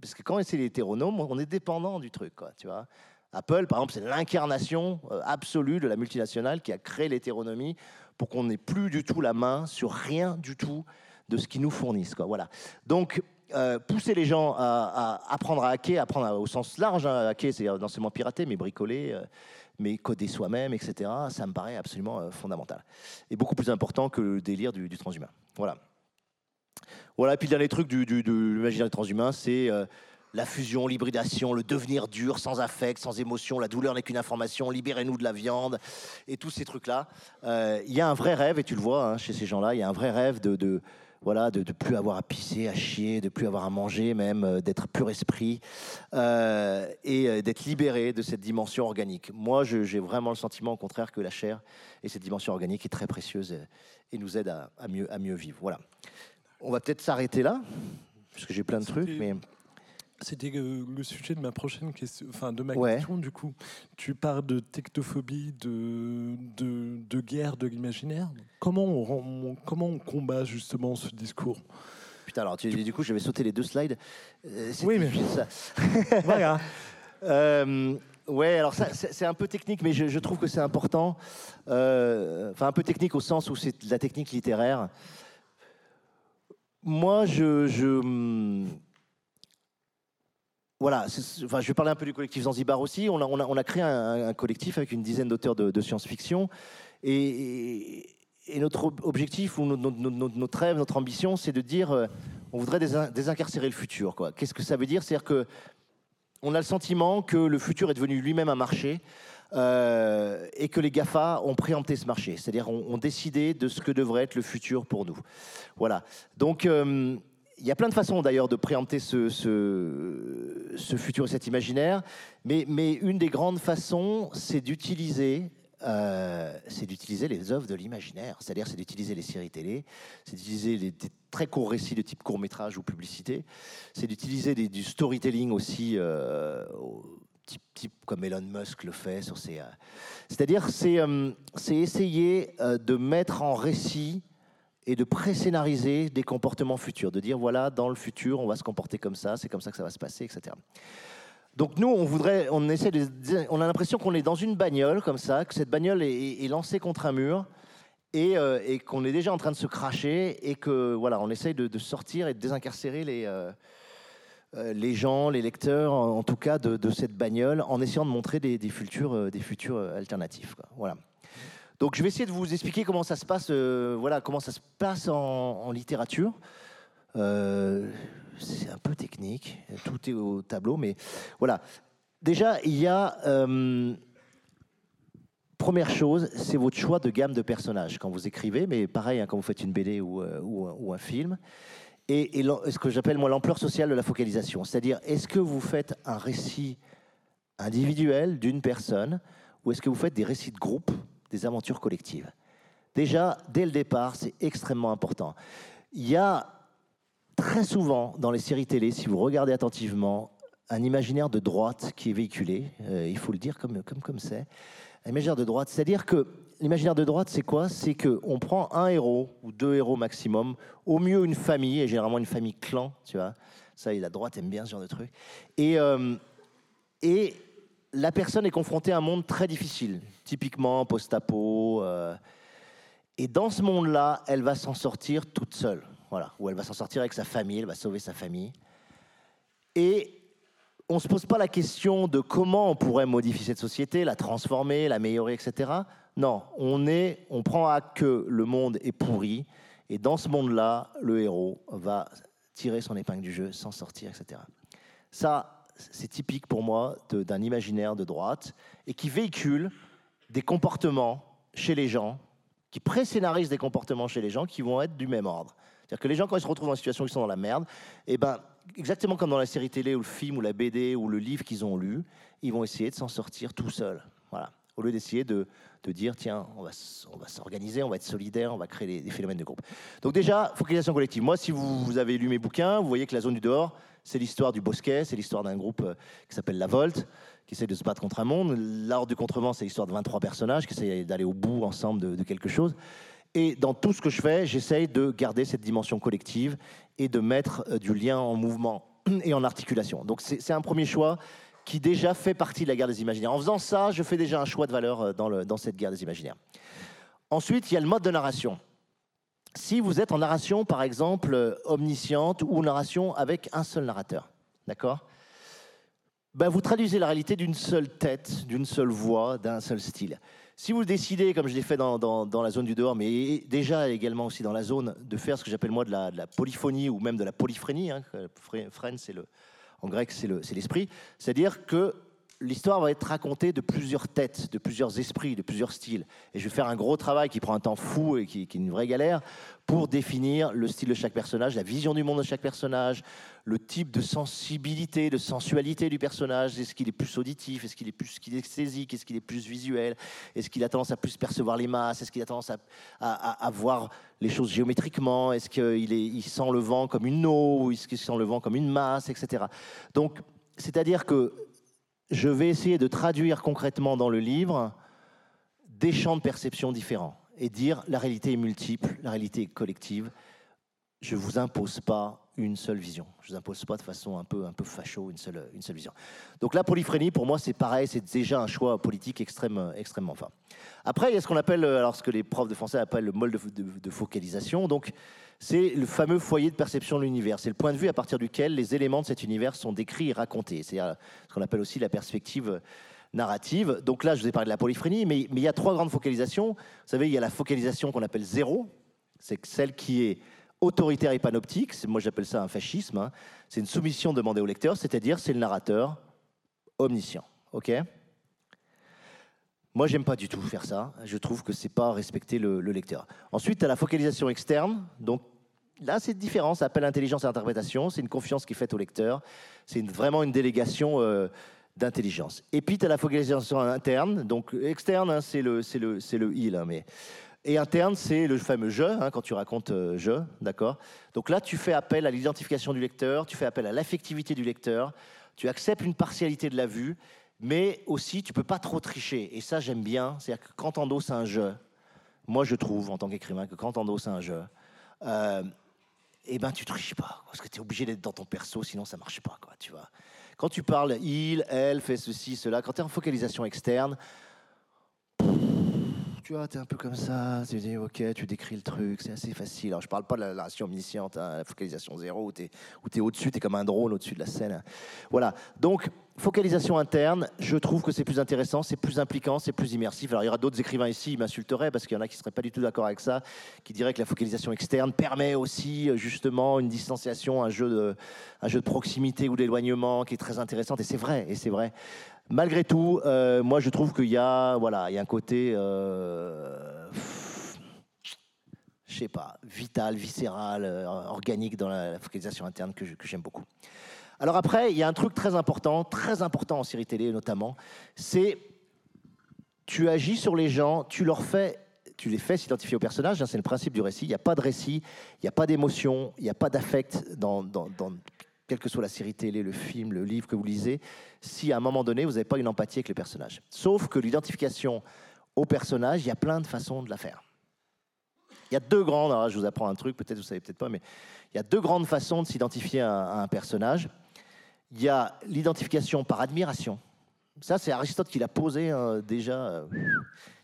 parce que quand c'est hétéronome, on est dépendant du truc, quoi, tu vois. Apple, par exemple, c'est l'incarnation euh, absolue de la multinationale qui a créé l'hétéronomie pour qu'on n'ait plus du tout la main sur rien du tout de ce qu'ils nous fournissent. Quoi. Voilà. Donc, euh, pousser les gens à, apprendre à hacker, apprendre au sens large, hein, à hacker, c'est-à-dire non seulement pirater, mais bricoler, euh, mais coder soi-même, etc., ça me paraît absolument euh, fondamental. Et beaucoup plus important que le délire du, transhumain. Voilà. Voilà, et puis le dernier truc du, du, de l'imaginaire transhumain, c'est la fusion, l'hybridation, le devenir dur, sans affect, sans émotion, la douleur n'est qu'une information, libérez-nous de la viande, et tous ces trucs-là. Il y a un vrai rêve, et tu le vois hein, chez ces gens-là, il y a un vrai rêve de voilà, de ne plus avoir à pisser, à chier, de plus avoir à manger, même euh, d'être pur esprit euh, et euh, d'être libéré de cette dimension organique. Moi, j'ai vraiment le sentiment, au contraire, que la chair et cette dimension organique est très précieuse et, nous aide à, mieux, à mieux vivre. Voilà. On va peut-être s'arrêter là, parce que j'ai plein de trucs, mais. C'était le sujet de ma prochaine question, enfin de ma question du coup. Tu parles de technophobie, de, de, guerre de l'imaginaire. Comment on, comment on combat justement ce discours? Putain, alors du coup, je vais sauter les deux slides. Euh, oui, mais ça. voilà. Euh, ouais, alors ça, c'est un peu technique, mais je, trouve que c'est important. Euh, enfin, un peu technique au sens où c'est de la technique littéraire. Moi, je, je voilà, enfin, je vais parler un peu du collectif Zanzibar aussi. On a, on a, créé un, collectif avec une dizaine d'auteurs de, science-fiction. Et, notre objectif, ou notre, rêve, notre ambition, c'est de dire euh, on voudrait désincarcérer le futur. Qu'est-ce que ça veut dire? C'est-à-dire que on a le sentiment que le futur est devenu lui-même un marché euh, et que les GAFA ont préempté ce marché. C'est-à-dire ont, ont, décidé de ce que devrait être le futur pour nous. Voilà. Donc, euh, il y a plein de façons d'ailleurs de préempter ce, ce, futur et cet imaginaire, mais, une des grandes façons, c'est d'utiliser euh, c'est d'utiliser les œuvres de l'imaginaire, c'est-à-dire c'est d'utiliser les séries télé, c'est d'utiliser des très courts récits de type court métrage ou publicité, c'est d'utiliser du storytelling aussi, euh, comme Elon Musk le fait sur ses. Euh, c'est-à-dire c'est c'est essayer de mettre en récit et de pré-scénariser des comportements futurs, de dire voilà, dans le futur, on va se comporter comme ça, c'est comme ça que ça va se passer, etc. Donc nous, on voudrait, on essaie on a l'impression qu'on est dans une bagnole comme ça, que cette bagnole est, lancée contre un mur et, euh, et qu'on est déjà en train de se cracher et que voilà, on essaye de, sortir et de désincarcérer les, euh, euh, les gens, les lecteurs, en, tout cas de, cette bagnole, en essayant de montrer des, futurs, des futurs alternatifs. Voilà. Donc je vais essayer de vous expliquer comment ça se passe, euh, voilà, comment ça se passe en, littérature. Euh, c'est un peu technique, tout est au tableau, mais voilà. Déjà, il y a euh, Première chose, c'est votre choix de gamme de personnages quand vous écrivez, mais pareil hein, quand vous faites une BD ou, un- film. Et, et ce que j'appelle moi l'ampleur sociale de la focalisation. C'est-à-dire, est-ce que vous faites un récit individuel d'une personne ou est-ce que vous faites des récits de groupe, des aventures collectives Déjà, dès le départ, c'est extrêmement important. Il y a très souvent dans les séries télé, si vous regardez attentivement, un imaginaire de droite qui est véhiculé, euh, il faut le dire comme comme comme c'est. Imaginaire de droite, c'est-à-dire que l'imaginaire de droite, c'est quoi? C'est que on prend un héros ou deux héros maximum, au mieux une famille, et généralement une famille clan, tu vois. Ça, la droite aime bien ce genre de truc. Et, euh, et la personne est confrontée à un monde très difficile, typiquement post-apo. euh, et dans ce monde-là, elle va s'en sortir toute seule. Voilà. Ou elle va s'en sortir avec sa famille, elle va sauver sa famille. Et on ne se pose pas la question de comment on pourrait modifier cette société, la transformer, l'améliorer, etc. Non, on, est, on prend à que le monde est pourri. Et dans ce monde-là, le héros va tirer son épingle du jeu, s'en sortir, etc. Ça, c'est typique pour moi d'un imaginaire de droite et qui véhicule des comportements chez les gens, qui pré-scénarisent des comportements chez les gens qui vont être du même ordre. C'est-à-dire que les gens, quand ils se retrouvent dans une situation où ils sont dans la merde, eh ben, exactement comme dans la série télé ou le film ou la BD ou le livre qu'ils ont lu, ils vont essayer de s'en sortir tout seuls. Voilà. Au lieu d'essayer de, dire, tiens, on va, s'organiser, on va être solidaire, on va créer des, phénomènes de groupe. Donc déjà, focalisation collective. Moi, si vous, avez lu mes bouquins, vous voyez que la zone du dehors, c'est l'histoire du bosquet, c'est l'histoire d'un groupe euh, qui s'appelle La Volte, qui essaie de se battre contre un monde. L'art du contrevent, c'est l'histoire de 23 personnages qui essayent d'aller au bout ensemble de, de quelque chose. Et dans tout ce que je fais, j'essaye de garder cette dimension collective et de mettre euh, du lien en mouvement et en articulation. Donc c'est un premier choix qui déjà fait partie de la guerre des imaginaires. En faisant ça, je fais déjà un choix de valeur euh, dans, cette guerre des imaginaires. Ensuite, il y a le mode de narration. Si vous êtes en narration, par exemple, euh, omnisciente ou narration avec un seul narrateur, d'accord? Ben, Vous traduisez la réalité d'une seule tête, d'une seule voix, d'un seul style. Si vous décidez, comme je l'ai fait dans, la zone du dehors, mais déjà également aussi dans la zone, de faire ce que j'appelle moi de la, polyphonie ou même de la polyphrénie, hein, c'est le, en grec c'est le- c'est l'esprit, c'est-à-dire que l'histoire va être racontée de plusieurs têtes, de plusieurs esprits, de plusieurs styles. Et je vais faire un gros travail qui prend un temps fou et qui, est une vraie galère pour définir le style de chaque personnage, la vision du monde de chaque personnage, le type de sensibilité, de sensualité du personnage. Est-ce qu'il est plus auditif? Est-ce qu'il est plus kinesthésique Est-ce qu'il est plus visuel? Est-ce qu'il a tendance à plus percevoir les masses? Est-ce qu'il a tendance à, voir les choses géométriquement? Est-ce qu'il est, sent le vent comme une eau? Ou est-ce qu'il sent le vent comme une masse? Etc. Donc, c'est-à-dire que je vais essayer de traduire concrètement dans le livre des champs de perception différents et dire la réalité est multiple, la réalité est collective. Je ne vous impose pas une seule vision. Je ne vous impose pas de façon un peu, un peu facho une seule, une seule vision. Donc la polyphrénie, pour moi, c'est pareil, c'est déjà un choix politique extrême, extrêmement fort. Après, il y a ce qu'on appelle, alors ce que les profs de français appellent le mode de, de- de focalisation. Donc, c'est le fameux foyer de perception de l'univers. C'est le point de vue à partir duquel les éléments de cet univers sont décrits et racontés. C'est euh, ce qu'on appelle aussi la perspective narrative. Donc là, je vous ai parlé de la polyphrénie, mais, il y a trois grandes focalisations. Vous savez, il y a la focalisation qu'on appelle zéro, c'est celle qui est autoritaire et panoptique. Moi, j'appelle ça un fascisme. hein. C'est une soumission demandée au lecteur, c'est-à-dire c'est le narrateur omniscient. Ok? Moi, j'aime pas du tout faire ça. Je trouve que c'est pas respecter le, le lecteur. Ensuite, as la focalisation externe. Donc là, c'est différent. Ça s'appelle intelligence et interprétation. C'est une confiance qui est faite au lecteur. C'est vraiment une délégation euh, d'intelligence. Et puis, tu as la focalisation interne. Donc externe, hein, c'est le, c'est le, c'est le il. hein, mais... Et interne, c'est le fameux je, hein, quand tu racontes euh, je, d'accord? Donc là, tu fais appel à l'identification du lecteur, tu fais appel à l'affectivité du lecteur, tu acceptes une partialité de la vue, mais aussi tu peux pas trop tricher. Et ça, j'aime bien. C'est-à-dire que quand t'endosses un je, moi je trouve en tant qu'écrivain que quand t'endosses un je, euh, eh ben tu triches pas, parce que tu es obligé d'être dans ton perso, sinon ça marche pas, quoi, tu vois. Quand tu parles il, elle, fait ceci, cela, quand tu es en focalisation externe, tu vois, tu es un peu comme ça, tu dis, ok, tu décris le truc, c'est assez facile. Alors, je parle pas de la narration omnisciente, hein, la focalisation zéro, où tu es, es au-dessus, tu es comme un drone au-dessus de la scène. Voilà. Donc, focalisation interne, je trouve que c'est plus intéressant, c'est plus impliquant, c'est plus immersif. Alors, il y aura d'autres écrivains ici, ils m'insulteraient parce qu'il y en a qui seraient pas du tout d'accord avec ça, qui diraient que la focalisation externe permet aussi, justement, une distanciation, un jeu de, un jeu de proximité ou d'éloignement qui est très intéressant. Et c'est vrai, et c'est vrai. Malgré tout, euh, moi je trouve qu'il y a, voilà, il y a un côté, euh, je sais pas, vital, viscéral, euh, organique dans la, focalisation interne que, j'aime beaucoup. Alors après, il y a un truc très important, très important en série télé notamment, c'est tu agis sur les gens, tu leur fais tu les fais s'identifier au personnage, hein, c'est le principe du récit. Il n'y a pas de récit, il n'y a pas d'émotion, il n'y a pas d'affect dans, quelle que soit la série télé, le film, le livre que vous lisez, si à un moment donné, vous n'avez pas une empathie avec le personnage. Sauf que l'identification au personnage, il y a plein de façons de la faire. Il y a deux grandes, alors je vous apprends un truc, peut-être vous savez peut-être pas, mais il y a deux grandes façons de s'identifier à, un personnage. Il y a l'identification par admiration. Ça, c'est Aristote qui l'a posé hein, déjà euh,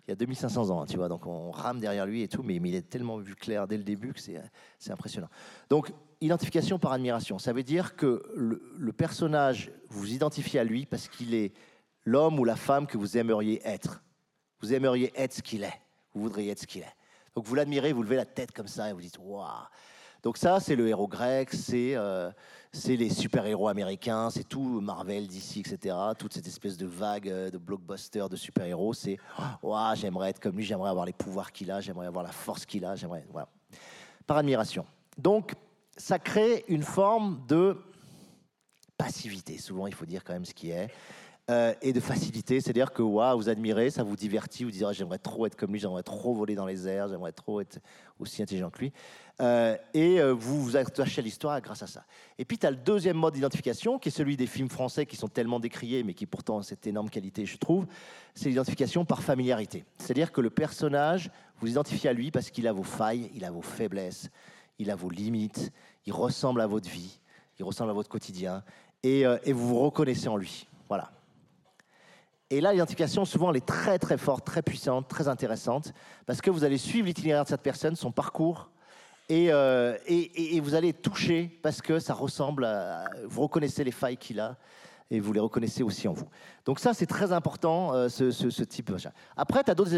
il y a 2500 ans, hein, tu vois. Donc on rame derrière lui et tout, mais, il est tellement vu clair dès le début que c'est impressionnant. Donc identification par admiration. Ça veut dire que le, personnage, vous identifiez à lui parce qu'il est l'homme ou la femme que vous aimeriez être. Vous aimeriez être ce qu'il est. Vous voudriez être ce qu'il est. Donc vous l'admirez, vous levez la tête comme ça et vous dites waouh. Donc ça, c'est le héros grec, c'est euh, les super-héros américains, c'est tout Marvel, DC, etc. Toute cette espèce de vague euh, de blockbuster de super-héros, c'est waouh, j'aimerais être comme lui, j'aimerais avoir les pouvoirs qu'il a, j'aimerais avoir la force qu'il a, j'aimerais voilà. Par admiration. Donc ça crée une forme de passivité. Souvent, il faut dire quand même ce qui est. Euh, et de facilité, c'est-à-dire que vous admirez, ça vous divertit, vous dites j'aimerais trop être comme lui, j'aimerais trop voler dans les airs, j'aimerais trop être aussi intelligent que lui. Euh, et euh, vous vous attachez à l'histoire grâce à ça. Et puis tu as le deuxième mode d'identification, qui est celui des films français qui sont tellement décriés, mais qui pourtant ont cette énorme qualité, je trouve, c'est l'identification par familiarité. C'est-à-dire que le personnage, vous identifiez à lui parce qu'il a vos failles, il a vos faiblesses, il a vos limites, il ressemble à votre vie, il ressemble à votre quotidien, et, euh, vous vous reconnaissez en lui. Voilà. Et là, l'identification, souvent, elle est très, très forte, très puissante, très intéressante, parce que vous allez suivre l'itinéraire de cette personne, son parcours, et, euh, et, vous allez toucher, parce que ça ressemble à... Vous reconnaissez les failles qu'il a, et vous les reconnaissez aussi en vous. Donc ça, c'est très important, euh, ce, ce, type de Après, tu as d'autres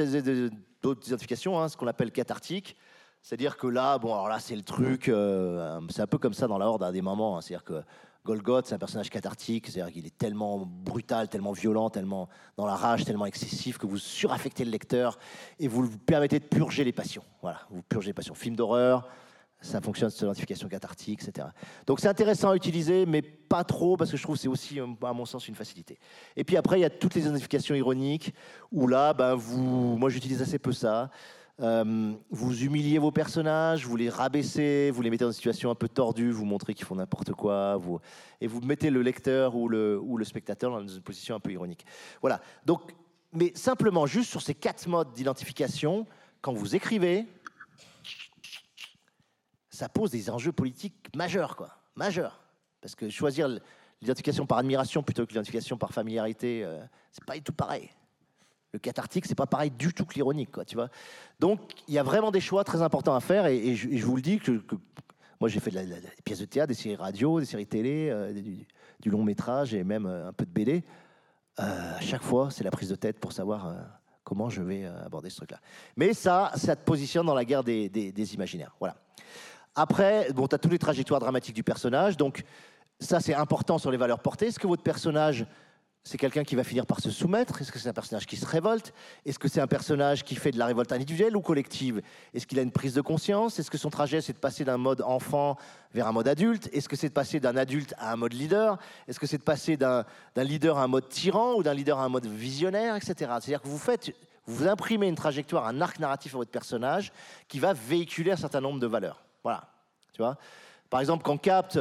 identifications, hein, ce qu'on appelle cathartiques. C'est-à-dire que là, bon, alors là, c'est le truc, euh, c'est un peu comme ça dans la Horde à des moments. Hein. c'est-à-dire que Golgoth, c'est un personnage cathartique, c'est-à-dire qu'il est tellement brutal, tellement violent, tellement dans la rage, tellement excessif que vous suraffectez le lecteur et vous lui permettez de purger les passions. Voilà, vous purgez les passions. Film d'horreur, ça fonctionne sur l'identification cathartique, etc. Donc c'est intéressant à utiliser, mais pas trop, parce que je trouve que c'est aussi, à mon sens, une facilité. Et puis après, il y a toutes les identifications ironiques, où là, ben, vous, moi j'utilise assez peu ça. Euh, vous humiliez vos personnages, vous les rabaissez, vous les mettez dans une situation un peu tordue, vous montrez qu'ils font n'importe quoi, et vous mettez le lecteur ou le, ou le spectateur dans une position un peu ironique. Voilà. Donc, mais simplement, juste sur ces quatre modes d'identification, quand vous écrivez, ça pose des enjeux politiques majeurs, quoi. Majeurs. Parce que choisir l'identification par admiration plutôt que l'identification par familiarité, euh, c'est pas du tout pareil. Le cathartique, c'est pas pareil du tout que l'ironique, quoi, tu vois. Donc, il y a vraiment des choix très importants à faire, et, je, vous le dis que, moi, j'ai fait de la, des pièces de théâtre, des séries radio, des séries télé, euh, du, long métrage et même euh, un peu de BD. Euh, à chaque fois, c'est la prise de tête pour savoir comment je vais aborder ce truc-là. Mais ça, ça te positionne dans la guerre des, imaginaires. Voilà. Après, bon, tu as toutes les trajectoires dramatiques du personnage, donc ça, c'est important sur les valeurs portées. Est-ce que votre personnage c'est quelqu'un qui va finir par se soumettre? Est-ce que c'est un personnage qui se révolte? Est-ce que c'est un personnage qui fait de la révolte individuelle ou collective? Est-ce qu'il a une prise de conscience? Est-ce que son trajet, c'est de passer d'un mode enfant vers un mode adulte? Est-ce que c'est de passer d'un adulte à un mode leader? Est-ce que c'est de passer d'un leader à un mode tyran ou d'un leader à un mode visionnaire, etc. C'est-à-dire que vous faites, vous imprimez une trajectoire, un arc narratif à votre personnage qui va véhiculer un certain nombre de valeurs. Voilà, tu vois? Par exemple, quand Capte,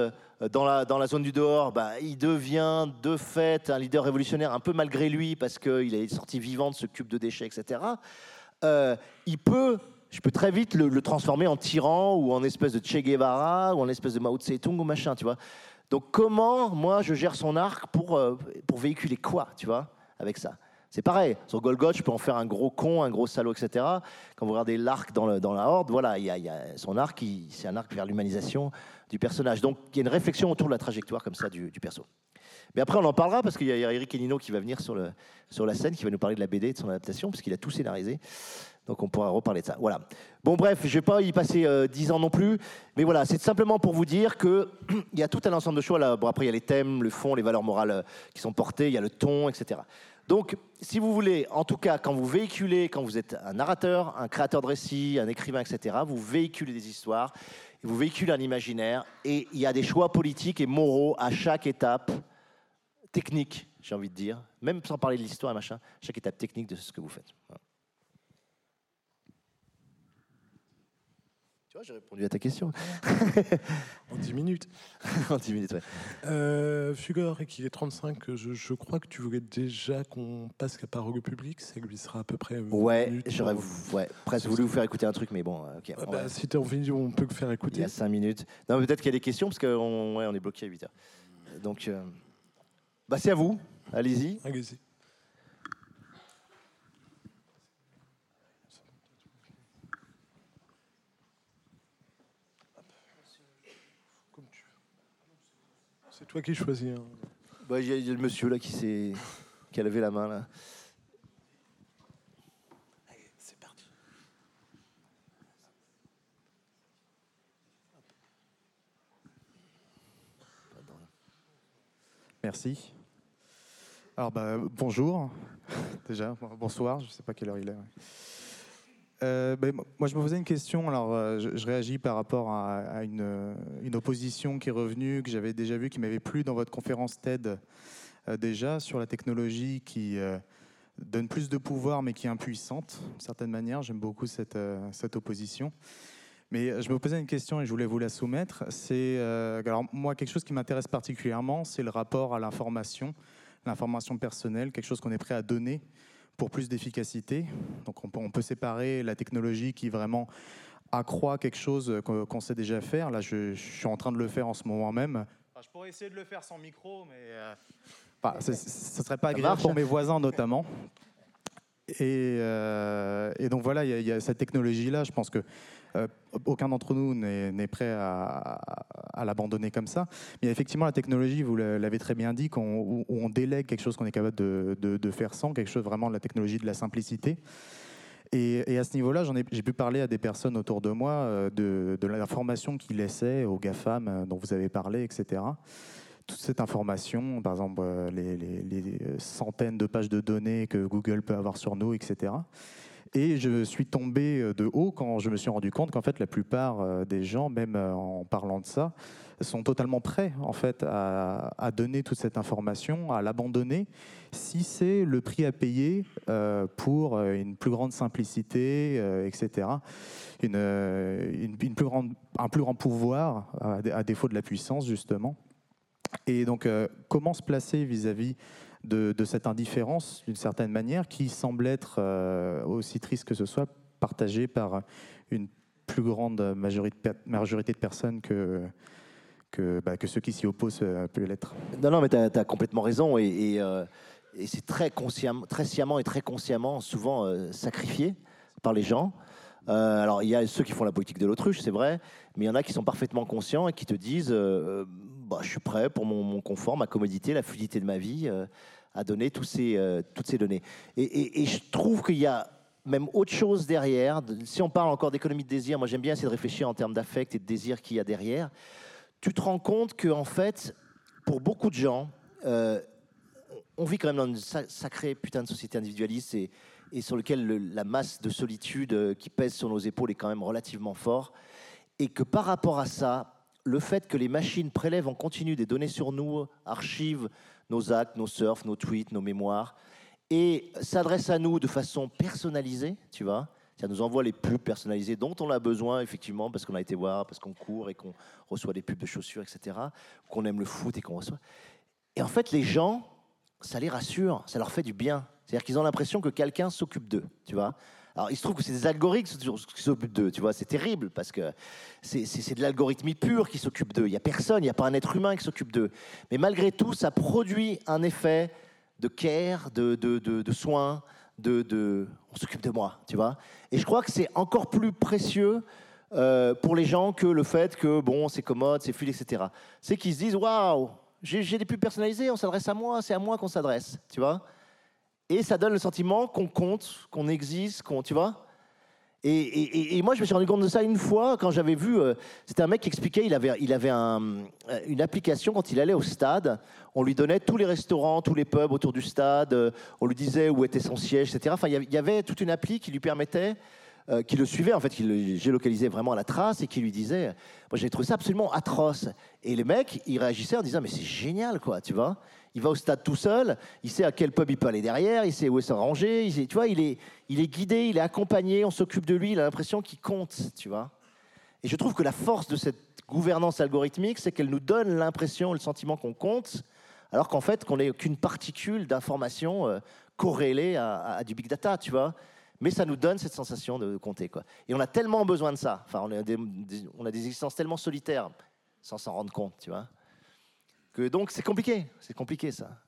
dans la, dans la zone du dehors, bah, il devient de fait un leader révolutionnaire un peu malgré lui parce qu'il est sorti vivant de ce cube de déchets, etc. Euh, il peut, je peux très vite le, transformer en tyran ou en espèce de Che Guevara ou en espèce de Mao Tse-tung ou machin, tu vois. Donc comment, moi, je gère son arc pour, euh, pour véhiculer quoi, tu vois, avec ça? C'est pareil, sur Golgoth, je peux en faire un gros con, un gros salaud, etc. Quand vous regardez l'arc dans, la Horde, voilà, il y a, y a son arc, c'est un arc vers l'humanisation du personnage. Donc il y a une réflexion autour de la trajectoire comme ça du, perso. Mais après, on en parlera parce qu'il y a- Eric Enino qui va venir sur la scène, qui va nous parler de la BD et de son adaptation, parce qu'il a tout scénarisé. Donc on pourra reparler de ça. Voilà. Bon, bref, je ne vais pas y passer euh, 10 ans non plus. Mais voilà, c'est simplement pour vous dire qu'il y a tout un ensemble de choix. Là. Bon, après, il y a les thèmes, le fond, les valeurs morales euh, qui sont portées, il y a le ton, etc. Donc, si vous voulez, en tout cas, quand vous véhiculez, quand vous êtes un narrateur, un créateur de récits, un écrivain, etc., vous véhiculez des histoires, vous véhiculez un imaginaire, et il y a des choix politiques et moraux à chaque étape technique, j'ai envie de dire, même sans parler de l'histoire et machin, chaque étape technique de ce que vous faites. Tu vois, j'ai répondu à ta question En 10 minutes. en 10 minutes. ouais. Euh, Fugor, et qu'il est 35, je, je crois que tu voulais déjà qu'on passe la parole au public. Ça lui sera à peu près. 20 Ouais, j'aurais ouais, presque voulu vous faire écouter un truc, mais bon, euh, ok. On bah, va- si envie, on peut le faire il y écouter. a 5 minutes. Non, mais peut-être qu'il y a des questions, parce qu'on ouais, on est bloqué à 8 heures. Donc, euh, bah, c'est à vous. Allez-y. Allez-y. Comme tu veux. C'est toi qui choisis. hein. Bah, Il y, a- il y a le monsieur là qui, s'est- qui a levé la main. Là. C'est parti. Merci. Alors, bah, bonjour, déjà, bonsoir, je ne sais pas quelle heure il est. ouais. Euh, ben, moi, je me posais une question. Alors, euh, je, réagis par rapport à, euh, une opposition qui est revenue, que j'avais déjà vue, qui m'avait plu dans votre conférence TED déjà sur la technologie qui donne plus de pouvoir, mais qui est impuissante, d'une certaine manière. J'aime beaucoup cette, cette opposition. Mais je me posais une question et je voulais vous la soumettre. C'est alors moi quelque chose qui m'intéresse particulièrement, c'est le rapport à l'information, l'information personnelle, quelque chose qu'on est prêt à donner pour plus d'efficacité. Donc on peut, on peut séparer la technologie qui vraiment accroît quelque chose qu'on qu'on sait déjà faire. Là, je, je suis en train de le faire en ce moment même. Enfin, je pourrais essayer de le faire sans micro, mais euh, enfin, ce ne serait pas agréable pour mes voisins notamment. Et, euh, et donc voilà, il y a- il y, a cette technologie-là. Je pense que euh, aucun d'entre nous n'est prêt à, l'abandonner comme ça. Mais effectivement la technologie, vous l'avez très bien dit, qu'on- on délègue quelque chose qu'on est capable de, faire sans, quelque chose vraiment de la technologie de la simplicité. Et, à ce niveau-là, j'ai pu parler à des personnes autour de moi euh, de, l'information qu'ils laissaient aux GAFAM euh, dont vous avez parlé, etc. Toute cette information, par exemple les centaines de pages de données que Google peut avoir sur nous, etc. Et je suis tombé euh, de haut quand je me suis rendu compte qu'en fait la plupart euh, des gens, même euh, en parlant de ça, sont totalement prêts en fait à, donner toute cette information, à l'abandonner, si c'est le prix à payer pour une plus grande simplicité, etc. Une, plus grande, un plus grand pouvoir à, dé- à défaut de la puissance justement. Et donc, comment se placer vis-à-vis de, cette indifférence, d'une certaine manière, qui semble être, euh, aussi triste que ce soit, partagée par une plus grande majorité, de personnes que, bah, que ceux qui s'y opposent euh, peuvent l'être Non, non, mais tu as, complètement raison. Et, euh, c'est très, très sciemment et très consciemment, souvent euh, sacrifié par les gens. Alors, il y a ceux qui font la politique de l'autruche, c'est vrai, mais il y en a qui sont parfaitement conscients et qui te disent bah, Je suis prêt pour mon, confort, ma commodité, la fluidité de ma vie, à donner tous ces, euh, toutes ces données. Et, je trouve qu'il y a même autre chose derrière. Si on parle encore d'économie de désir, moi j'aime bien essayer de réfléchir en termes d'affect et de désir qu'il y a derrière. Tu te rends compte que, en fait, pour beaucoup de gens, euh, on vit quand même dans une sa- sacrée putain de société individualiste et, sur lequel le- la masse de solitude euh, qui pèse sur nos épaules est quand même relativement fort. Et que par rapport à ça, le fait que les machines prélèvent en continu des données sur nous, archivent nos actes, nos surfs, nos tweets, nos mémoires, et s'adressent à nous de façon personnalisée, tu vois, ça nous envoie les pubs personnalisées dont on a besoin, effectivement, parce qu'on a été voir, parce qu'on court et qu'on reçoit des pubs de chaussures, etc., qu'on aime le foot et qu'on reçoit. Et en fait, les gens, ça les rassure, ça leur fait du bien. C'est-à-dire qu'ils ont l'impression que quelqu'un s'occupe d'eux, tu vois. Alors, il se trouve que c'est des algorithmes qui s'occupent d'eux, tu vois. C'est terrible parce que c'est- de l'algorithmie pure qui s'occupe d'eux. Il n'y a personne, il n'y a pas un être humain qui s'occupe d'eux. Mais malgré tout, ça produit un effet de care, de, de, de, de soins, de, de on s'occupe de moi, tu vois. Et je crois que c'est encore plus précieux euh, pour les gens que le fait que bon, c'est commode, c'est fluide, etc. C'est qu'ils se disent waouh, j'ai des pubs personnalisées, on s'adresse à moi, c'est à moi qu'on s'adresse, tu vois. Et ça donne le sentiment qu'on compte, qu'on existe, qu'on, tu vois. Et, moi, je me suis rendu compte de ça une fois quand j'avais vu. Euh, c'était un mec qui expliquait il avait, il avait euh, une application quand il allait au stade. On lui donnait tous les restaurants, tous les pubs autour du stade. Euh, on lui disait où était son siège, etc. Enfin, il y avait toute une appli qui lui permettait qui le suivait, en fait, qui le géolocalisait vraiment à la trace et qui lui disait Moi, j'ai trouvé ça absolument atroce. Et les mecs, ils réagissaient en disant Mais c'est génial, quoi, tu vois. Il va au stade tout seul, il sait à quel pub il peut aller derrière, il sait où est se ranger, il tu vois, il est, il est guidé, il est accompagné, on s'occupe de lui, il a l'impression qu'il compte, tu vois. Et je trouve que la force de cette gouvernance algorithmique, c'est qu'elle nous donne l'impression, le sentiment qu'on compte, alors qu'en fait, qu'on n'est qu'une particule d'information euh, corrélée à, du big data, tu vois mais ça nous donne cette sensation de compter. Quoi. Et on a tellement besoin de ça. Enfin, on a des, on a des existences tellement solitaires, sans s'en rendre compte, tu vois. Donc c'est compliqué, c'est compliqué ça.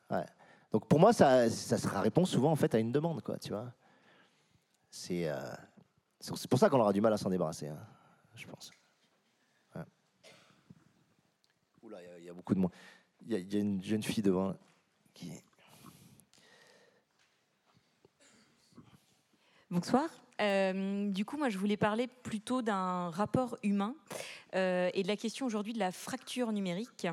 Donc pour moi, ça, ça sera réponse souvent en fait à une demande, quoi, tu vois. C'est euh, pour ça qu'on aura du mal à s'en débarrasser, hein, je pense. Oula, il y, a beaucoup de monde. Il y, a une jeune fille devant Bonsoir. Euh, du coup, moi, je voulais parler plutôt d'un rapport humain euh, et de la question aujourd'hui de la fracture numérique.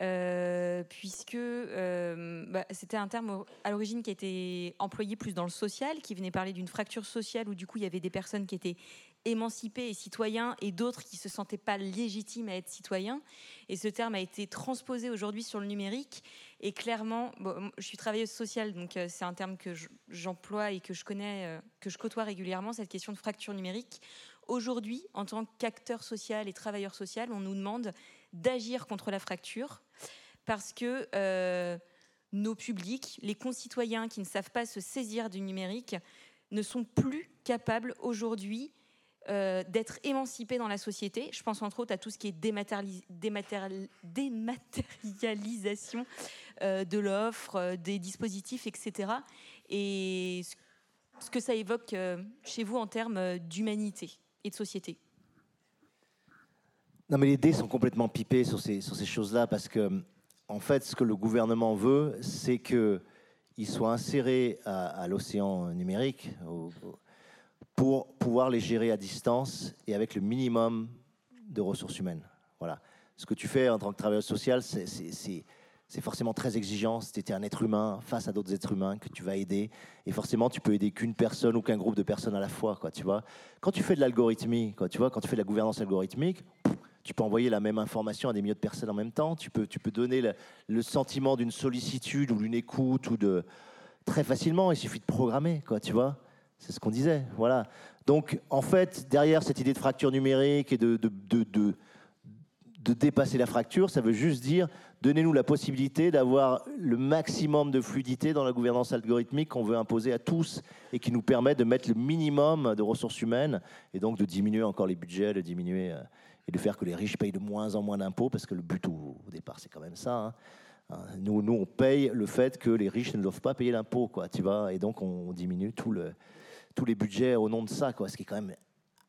Euh, puisque bah, c'était un terme à l'origine qui été employé plus dans le social, qui venait parler d'une fracture sociale où du coup il y avait des personnes qui étaient émancipés et citoyens et d'autres qui se sentaient pas légitimes à être citoyens. Et ce terme a été transposé aujourd'hui sur le numérique. Et clairement, je suis travailleuse sociale, donc euh, c'est un terme que j'emploie et que je connais, euh, que je côtoie régulièrement, cette question de fracture numérique. Aujourd'hui, en tant qu'acteur social et travailleur social, on nous demande d'agir contre la fracture parce que euh, nos publics, les concitoyens qui ne savent pas se saisir du numérique, ne sont plus capables aujourd'hui euh, d'être émancipés dans la société. Je pense entre autres à tout ce qui est dématérialisation euh, de l'offre, des dispositifs, etc. Et ce que ça évoque chez vous en termes d'humanité et de société. Non, mais les dés sont complètement pipés sur ces, sur ces choses-là parce que, en fait, ce que le gouvernement veut, c'est qu'il soit inséré à, l'océan numérique, pour pouvoir les gérer à distance et avec le minimum de ressources humaines. Voilà. Ce que tu fais en tant que travailleur social, c'est forcément très exigeant. Tu un être humain face à d'autres êtres humains que tu vas aider, et forcément, tu peux aider qu'une personne ou qu'un groupe de personnes à la fois, tu vois. Quand tu fais de l'algorithmie, tu vois, quand tu fais de la gouvernance algorithmique, tu peux envoyer la même information à des milliers de personnes en même temps. Tu peux, tu peux donner le, le sentiment d'une sollicitude ou d'une écoute ou de très facilement. Il suffit de programmer, quoi, tu vois. C'est ce qu'on disait. Voilà. Donc, en fait, derrière cette idée de fracture numérique et de, de, de, de dépasser la fracture, ça veut juste dire donnez-nous la possibilité d'avoir le maximum de fluidité dans la gouvernance algorithmique qu'on veut imposer à tous et qui nous permet de mettre le minimum de ressources humaines et donc de diminuer encore les budgets, de diminuer euh, et de faire que les riches payent de moins en moins d'impôts parce que le but au, départ c'est quand même ça. Hein. Hein, nous, on paye le fait que les riches ne doivent pas payer l'impôt, quoi, tu vois, et donc on diminue tout le, tous les budgets au nom de ça, quoi, ce qui est quand même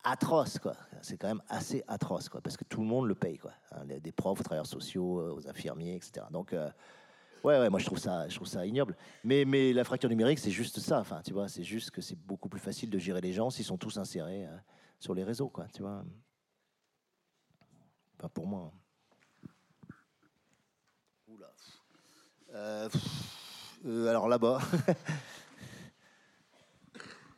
atroce, quoi. C'est quand même assez atroce, quoi, parce que tout le monde le paye, quoi. Hein, des profs, aux travailleurs sociaux, euh, aux infirmiers, etc. Donc, euh, ouais, ouais, moi je trouve ça, je trouve ça ignoble. Mais, mais la fracture numérique, c'est juste ça. Enfin, tu vois, c'est juste que c'est beaucoup plus facile de gérer les gens s'ils sont tous insérés euh, sur les réseaux, quoi. Tu vois. Enfin, pour moi. Oula. alors là-bas.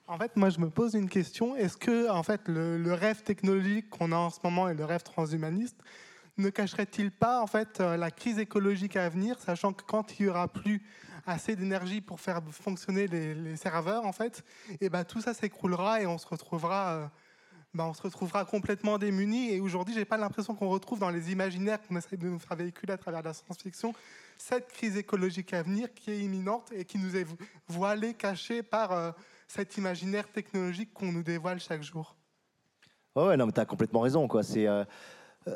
En fait, moi, je me pose une question. Est-ce que, en fait, le, rêve technologique qu'on a en ce moment et le rêve transhumaniste ne cacherait-il pas, en fait, euh, la crise écologique à venir, sachant que quand il y aura plus assez d'énergie pour faire fonctionner les, serveurs, en fait, et eh ben tout ça s'écroulera et on se retrouvera, euh, ben, on se retrouvera complètement démunis. Et aujourd'hui, j'ai pas l'impression qu'on retrouve dans les imaginaires qu'on essaie de nous faire véhiculer à travers la science-fiction cette crise écologique à venir qui est imminente et qui nous est voilée, cachée par euh, cet imaginaire technologique qu'on nous dévoile chaque jour. Ouais, non, mais tu as complètement raison. Quoi. C'est, euh, euh,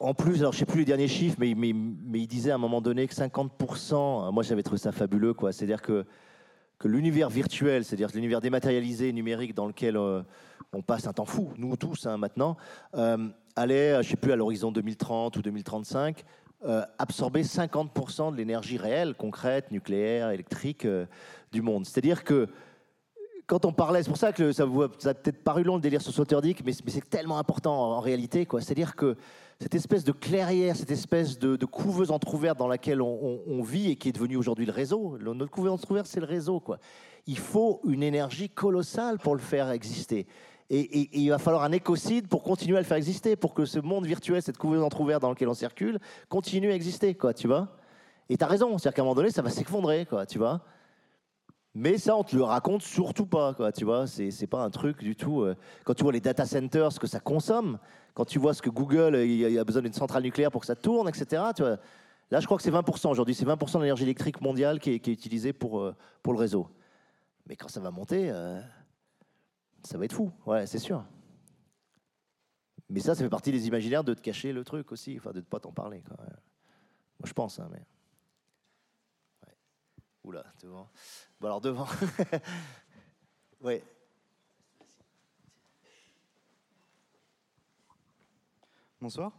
en plus, alors je sais plus les derniers chiffres, mais, il disait à un moment donné que 50%, moi j'avais trouvé ça fabuleux. C'est-à-dire que, que l'univers virtuel, c'est-à-dire l'univers dématérialisé, numérique, dans lequel euh, on passe un temps fou, nous tous hein, maintenant, euh, allait, je sais plus, à l'horizon 2030 ou 2035, euh, absorber 50% de l'énergie réelle, concrète, nucléaire, électrique du monde. C'est-à-dire que quand on parlait, c'est pour ça que ça vous a, peut-être paru long le délire sur Sloterdijk, mais, mais c'est tellement important en, réalité. C'est-à-dire que cette espèce de clairière, cette espèce de, couveuse entrouverte dans laquelle on, vit et qui est devenue aujourd'hui le réseau, notre couveuse entrouverte, c'est le réseau. Il faut une énergie colossale pour le faire exister. Et, il va falloir un écocide pour continuer à le faire exister, pour que ce monde virtuel, cette couveuse entrouverte dans laquelle on circule, continue à exister, quoi, tu vois. Et tu as raison, c'est-à-dire qu'à un moment donné, ça va s'effondrer, tu vois. Mais ça, on te le raconte surtout pas, quoi, tu vois. C'est c'est pas un truc du tout. euh, Quand tu vois les data centers, ce que ça consomme, quand tu vois ce que Google, il a- besoin d'une centrale nucléaire pour que ça tourne, etc. Là, je crois que c'est 20% aujourd'hui. C'est 20% de l'énergie électrique mondiale qui est, utilisée pour, euh, pour le réseau. Mais quand ça va monter, euh, ça va être fou. Ouais, c'est sûr. Mais ça, ça fait partie des imaginaires de te cacher le truc aussi, enfin de ne pas t'en parler. Moi, je pense, hein, mais. Oula, devant. Bon, alors devant. ouais. Bonsoir.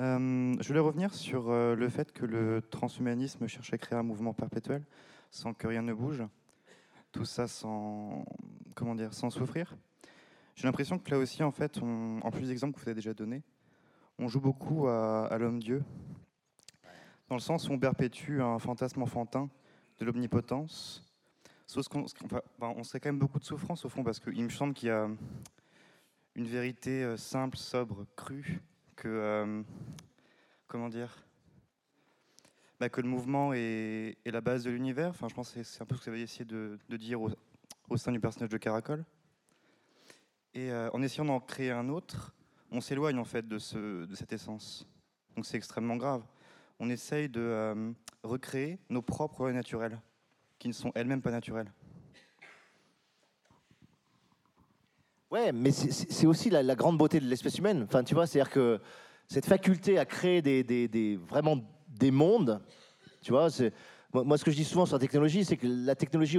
Euh, je voulais revenir sur euh, le fait que le transhumanisme cherche à créer un mouvement perpétuel sans que rien ne bouge. Tout ça sans, comment sans souffrir. J'ai l'impression que là aussi, en fait, en plus d'exemples que vous avez déjà donnés, on joue beaucoup à l'homme-dieu, dans le sens où on perpétue un fantasme enfantin de l'omnipotence. Enfin, on serait quand même beaucoup de souffrance au fond, parce qu'il me semble qu'il y a une vérité euh, simple, sobre, crue, que euh, comment dire, bah, que le mouvement est, la base de l'univers. Enfin, je pense que c'est- un peu ce que vous avez essayé de, dire au, sein du personnage de Caracol. Et euh, en essayant d'en créer un autre, on s'éloigne en fait de cette essence. Donc c'est extrêmement grave. On essaye de euh, recréer nos propres lois naturelles, qui ne sont elles-mêmes pas naturelles. Ouais, mais c'est- aussi la, grande beauté de l'espèce humaine. Enfin, tu vois, c'est-à-dire que cette faculté à créer des, vraiment des mondes, tu vois, moi, ce que je dis souvent sur la technologie, c'est que la technologie,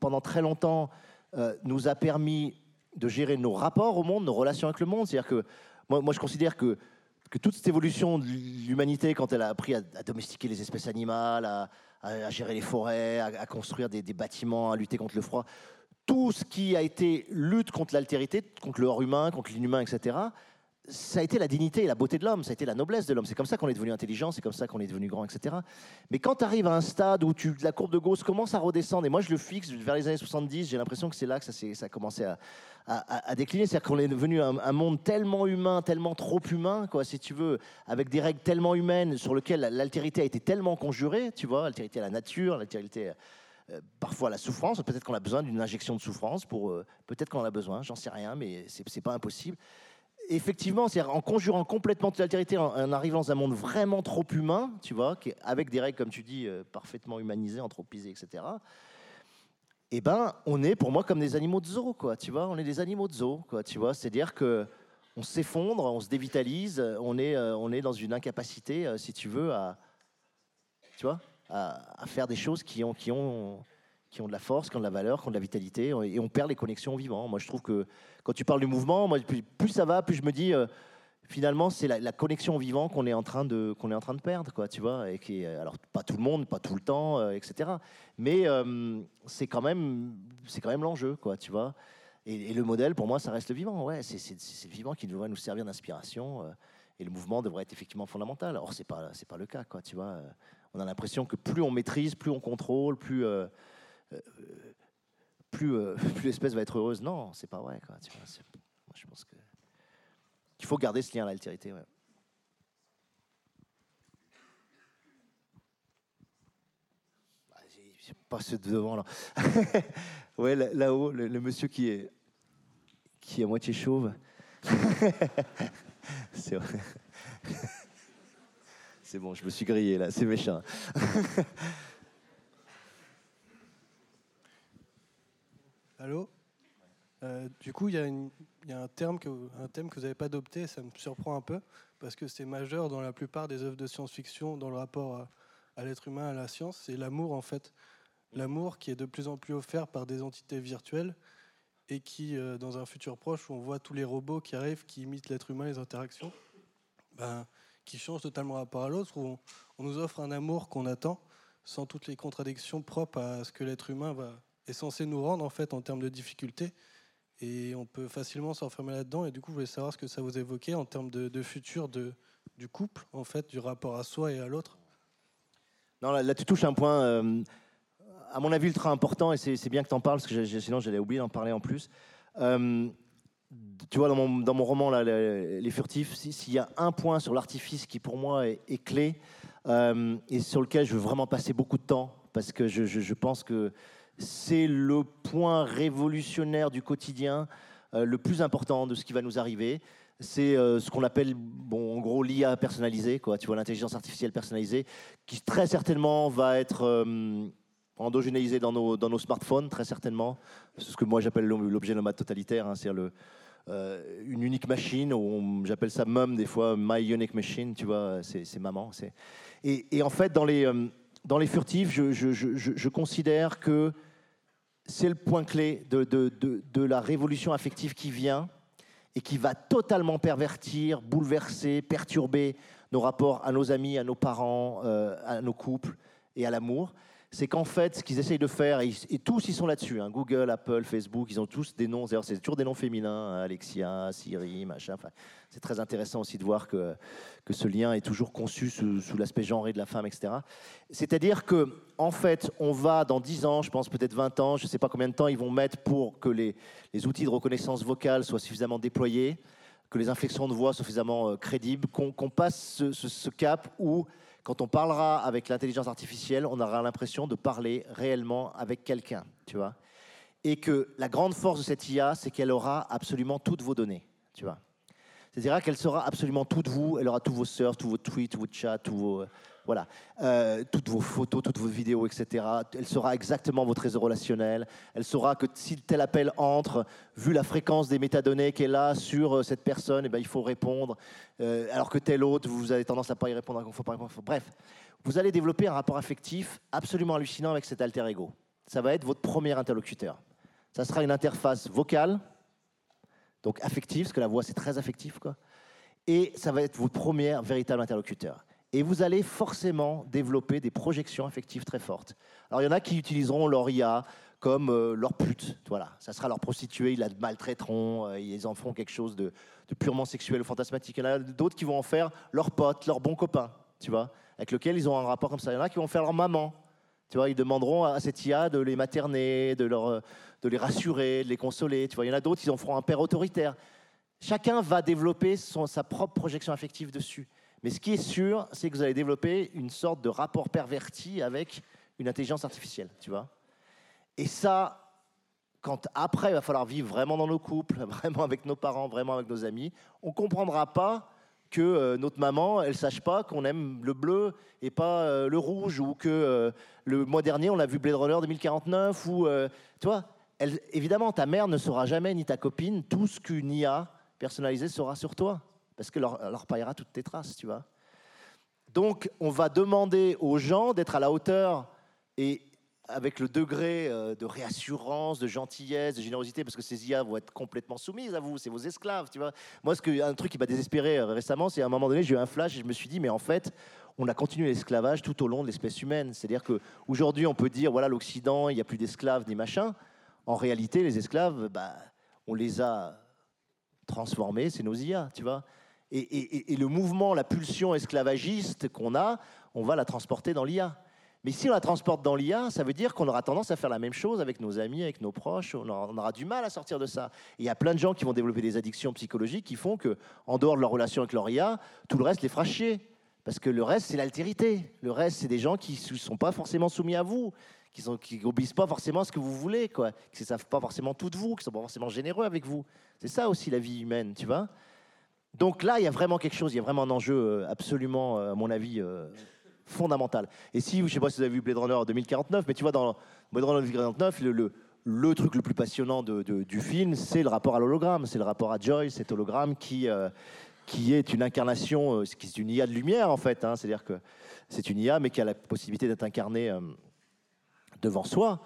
pendant très longtemps, euh, nous a permis de gérer nos rapports au monde, nos relations avec le monde. C'est-à-dire que moi, moi, je considère que, que toute cette évolution de l'humanité, quand elle a appris à, domestiquer les espèces animales, à, gérer les forêts, à, à construire des, des bâtiments, à lutter contre le froid, tout ce qui a été lutte contre l'altérité, contre le hors humain, contre l'inhumain, etc., ça a été la dignité et la beauté de l'homme, ça a été la noblesse de l'homme. C'est comme ça qu'on est devenu intelligent, c'est comme ça qu'on est devenu grand, etc. Mais quand tu arrives à un stade où la courbe de Gauss commence à redescendre, et moi je le fixe vers les années 70, j'ai l'impression que c'est là que ça, a commencé à, décliner. C'est-à-dire qu'on est devenu un, monde tellement humain, tellement trop humain, quoi, si tu veux, avec des règles tellement humaines sur lesquelles l'altérité a été tellement conjurée, tu vois, l'altérité à la nature, l'altérité euh, parfois à la souffrance. Peut-être qu'on a besoin d'une injection de souffrance pour. euh, Peut-être qu'on en a besoin, j'en sais rien, mais c'est pas impossible. Effectivement, c'est en conjurant complètement toute l'altérité, en, arrivant dans un monde vraiment trop humain, tu vois, avec des règles, comme tu dis, euh, parfaitement humanisées, anthropisées, etc. Eh ben, on est pour moi comme des animaux de zoo, quoi. Tu vois, on est des animaux de zoo, quoi. Tu vois, c'est-à-dire que on s'effondre, on se dévitalise, on est, euh, on est dans une incapacité, euh, si tu veux, à, tu vois, à, à faire des choses qui ont, qui ont, qui ont de la force, qui ont de la valeur, qui ont de la vitalité, et on perd les connexions au vivant. Moi, je trouve que quand tu parles du mouvement, moi, plus, ça va, plus je me dis, euh, finalement, c'est la, la connexion vivant qu'on est en train de, qu'on est en train de perdre, quoi, tu vois, et qui, est- alors pas tout le monde, pas tout le temps, euh, etc. Mais euh, c'est quand même, c'est quand même l'enjeu, quoi, tu vois. Et, et le modèle, pour moi, ça reste le vivant. Ouais, c'est, le vivant qui devrait nous servir d'inspiration. euh, et le mouvement devrait être effectivement fondamental. Or, c'est pas, c'est pas le cas, quoi, tu vois. Euh, On a l'impression que plus on maîtrise, plus on contrôle, plus, euh, plus, l'espèce va être heureuse. Non, c'est pas vrai, quoi. Moi, je pense que qu'il faut garder ce lien à l'altérité. Ouais. J'ai pas de devant là. ouais, là- là-haut, le, monsieur qui est qui est à moitié chauve. c'est. C'est bon, je me suis grillé là, c'est méchant. Allô Euh, du coup, il y, a un, terme thème que vous n'avez pas adopté, ça me surprend un peu, parce que c'est majeur dans la plupart des œuvres de science-fiction, dans le rapport à, l'être humain, à la science, c'est l'amour en fait. L'amour qui est de plus en plus offert par des entités virtuelles et qui, euh, dans un futur proche où on voit tous les robots qui arrivent, qui imitent l'être humain, les interactions, ben, qui changent totalement rapport à l'autre, où on nous offre un amour qu'on attend, sans toutes les contradictions propres à ce que l'être humain va, est censé nous rendre en fait en termes de difficultés. Et on peut facilement s'enfermer là-dedans. Et du coup, je voulais savoir ce que ça vous évoquait en termes de, futur de, du couple, en fait, du rapport à soi et à l'autre. Non, là, tu touches un point, euh, à mon avis, ultra important, et c'est bien que tu en parles, parce que sinon j'allais oublier d'en parler en plus. Euh, tu vois, dans mon, dans mon roman, là, Les, Furtifs, si- s'il y a un point sur l'artifice qui, pour moi, est, clé, euh, et sur lequel je veux vraiment passer beaucoup de temps, parce que je- je pense que c'est le point révolutionnaire du quotidien, euh, le plus important de ce qui va nous arriver. C'est euh, ce qu'on appelle, bon, en gros, l'IA personnalisée, quoi. Tu vois, l'intelligence artificielle personnalisée, qui très certainement va être euh, dans nos, dans nos smartphones, très certainement. C'est ce que moi j'appelle l'objet nomade totalitaire, hein, c'est-à-dire euh, une unique machine, ou j'appelle ça mum des fois, my unique machine, tu vois, c'est maman. Et, en fait, dans les, dans les furtifs, je, considère que c'est le point clé de la révolution affective qui vient et qui va totalement pervertir, bouleverser, perturber nos rapports à nos amis, à nos parents, euh, à nos couples et à l'amour. C'est qu'en fait, ce qu'ils essayent de faire, et, tous ils sont là-dessus, hein, Google, Apple, Facebook, ils ont tous des noms, d'ailleurs c'est toujours des noms féminins, hein, Alexia, Siri, machin. C'est très intéressant aussi de voir que, que ce lien est toujours conçu sous, sous l'aspect genré de la femme, etc. C'est-à-dire que, en fait, on va dans 10 ans, je pense peut-être 20 ans, je ne sais pas combien de temps ils vont mettre pour que les, les outils de reconnaissance vocale soient suffisamment déployés, que les inflexions de voix soient suffisamment euh, crédibles, qu'on qu'on passe ce, ce- ce cap où, quand on parlera avec l'intelligence artificielle, on aura l'impression de parler réellement avec quelqu'un, tu vois. Et que la grande force de cette IA, c'est qu'elle aura absolument toutes vos données, tu vois. C'est-à-dire qu'elle saura absolument tout de vous, elle aura tous vos surfs, tous vos tweets, tous vos chats, tous vos, voilà, euh, toutes vos photos, toutes vos vidéos, etc. Elle saura exactement vos réseau relationnel. Elle saura que si tel appel entre, vu la fréquence des métadonnées qu'elle a sur euh, cette personne, eh ben, il faut répondre. Euh, alors que tel autre, vous avez tendance à pas y répondre, faut pas. Bref, vous allez développer un rapport affectif absolument hallucinant avec cet alter ego. Ça va être votre premier interlocuteur. Ça sera une interface vocale, donc affective, parce que la voix c'est très affectif, quoi. Et ça va être votre premier véritable interlocuteur. Et vous allez forcément développer des projections affectives très fortes. Alors il y en a qui utiliseront leur IA comme euh, leur pute, voilà. Ça sera leur prostituée, ils la maltraiteront, euh, ils en feront quelque chose de, purement sexuel ou fantasmatique. Il y en a d'autres qui vont en faire leur pote, leur bon copain, tu vois, avec lequel ils ont un rapport comme ça. Il y en a qui vont faire leur maman, tu vois, ils demanderont à cette IA de les materner, euh, de les rassurer, de les consoler. Tu vois, il y en a d'autres, ils en feront un père autoritaire. Chacun va développer son- sa propre projection affective dessus. Mais ce qui est sûr, c'est que vous allez développer une sorte de rapport perverti avec une intelligence artificielle, tu vois. Et ça, quand après, il va falloir vivre vraiment dans nos couples, vraiment avec nos parents, vraiment avec nos amis, on ne comprendra pas que euh, notre maman, elle sache pas qu'on aime le bleu et pas euh, le rouge, ou que euh, le mois dernier, on a vu Blade Runner 2049, ou, tu évidemment, ta mère ne saura jamais, ni ta copine, tout ce qu'une IA personnalisée saura sur toi, parce qu'elle leur, leur toutes tes traces, tu vois. Donc, on va demander aux gens d'être à la hauteur et avec le degré euh, de réassurance, de gentillesse, de générosité, parce que ces IA vont être complètement soumises à vous, c'est vos esclaves, tu vois. Moi, ce que, un truc qui m'a désespéré euh, récemment, c'est à un moment donné, j'ai eu un flash et je me suis dit, mais en fait, on a continué l'esclavage tout au long de l'espèce humaine. C'est-à-dire qu'aujourd'hui, on peut dire, voilà, l'Occident, il n'y a plus d'esclaves ni machin. En réalité, les esclaves, bah, on les a transformés, c'est nos IA, tu vois. Et, le mouvement, la pulsion esclavagiste qu'on a, on va la transporter dans l'IA. Mais si on la transporte dans l'IA, ça veut dire qu'on aura tendance à faire la même chose avec nos amis, avec nos proches. On aura, du mal à sortir de ça. Et il y a plein de gens qui vont développer des addictions psychologiques qui font que, en dehors de leur relation avec leur IA, tout le reste les fera chier. Parce que le reste, c'est l'altérité. Le reste, c'est des gens qui ne sont pas forcément soumis à vous, qui ne qui obéissent pas forcément à ce que vous voulez, quoi. qui ne savent pas forcément tout de vous, qui ne sont pas forcément généreux avec vous. C'est ça aussi la vie humaine, tu vois. Donc là, il y a vraiment quelque chose, il y a vraiment un enjeu euh, absolument, euh, à mon avis, euh, fondamental. Et si, je ne sais pas si vous avez vu Blade Runner 2049, mais tu vois, dans Blade Runner 2049, le, le- truc le plus passionnant du film, c'est le rapport à l'hologramme, c'est le rapport à Joy, cet hologramme qui, qui est une incarnation, qui est une IA de lumière en fait. hein. C'est-à-dire que c'est une IA, mais qui a la possibilité d'être incarnée devant soi.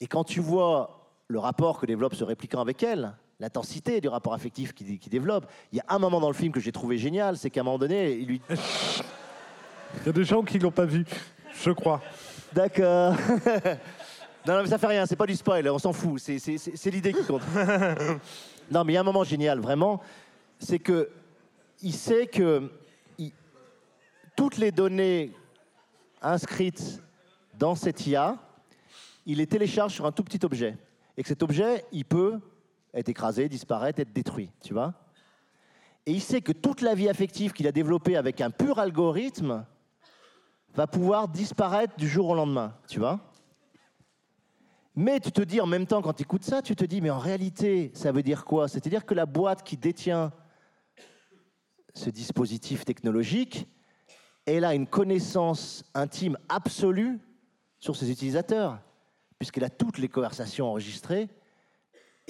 Et quand tu vois le rapport que développe ce répliquant avec elle, l'intensité du rapport affectif qu'il qu'il développe, il y a un moment dans le film que j'ai trouvé génial, c'est qu'à un moment donné, il lui Il y a des gens qui l'ont pas vu, je crois. D'accord. non, non, mais ça fait rien, c'est pas du spoil, on s'en fout, c'est- l'idée qui compte. non, mais il y a un moment génial, vraiment, c'est que il sait que il- toutes les données inscrites dans cette IA, il les télécharge sur un tout petit objet. Et que cet objet, il peut être écrasé, disparaître, être détruit, tu vois. Et il sait que toute la vie affective qu'il a développée avec un pur algorithme, va pouvoir disparaître du jour au lendemain, tu vois. Mais tu te dis en même temps, quand tu écoutes ça, tu te dis, mais en réalité, ça veut dire quoi? C'est-à-dire que la boîte qui détient ce dispositif technologique, elle a une connaissance intime absolue sur ses utilisateurs, puisqu'elle a toutes les conversations enregistrées,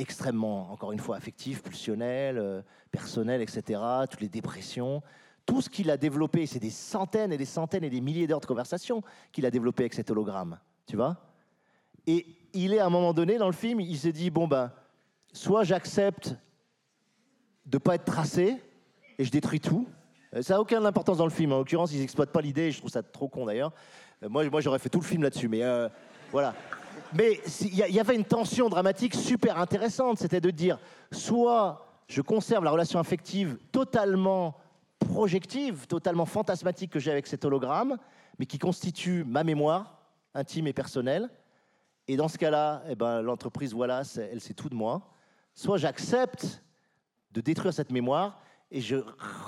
extrêmement, encore une fois, affectives, pulsionnelles, euh, personnelles, etc., toutes les dépressions, tout ce qu'il a développé, c'est des centaines et des centaines et des milliers d'heures de conversation qu'il a développé avec cet hologramme, tu vois? Et il est à un moment donné dans le film, il s'est dit bon ben, soit j'accepte de pas être tracé et je détruis tout. Euh, Ça n'a aucune importance dans le film. En l'occurrence, ils exploitent pas l'idée. Je trouve ça trop con d'ailleurs. Euh, Moi, moi j'aurais fait tout le film là-dessus, mais voilà. Mais il y, avait une tension dramatique super intéressante. C'était de dire soit je conserve la relation affective totalement projective, totalement fantasmatique que j'ai avec cet hologramme, mais qui constitue ma mémoire intime et personnelle. Et dans ce cas-là, eh ben, l'entreprise Wallace, elle sait tout de moi. Soit j'accepte de détruire cette mémoire et je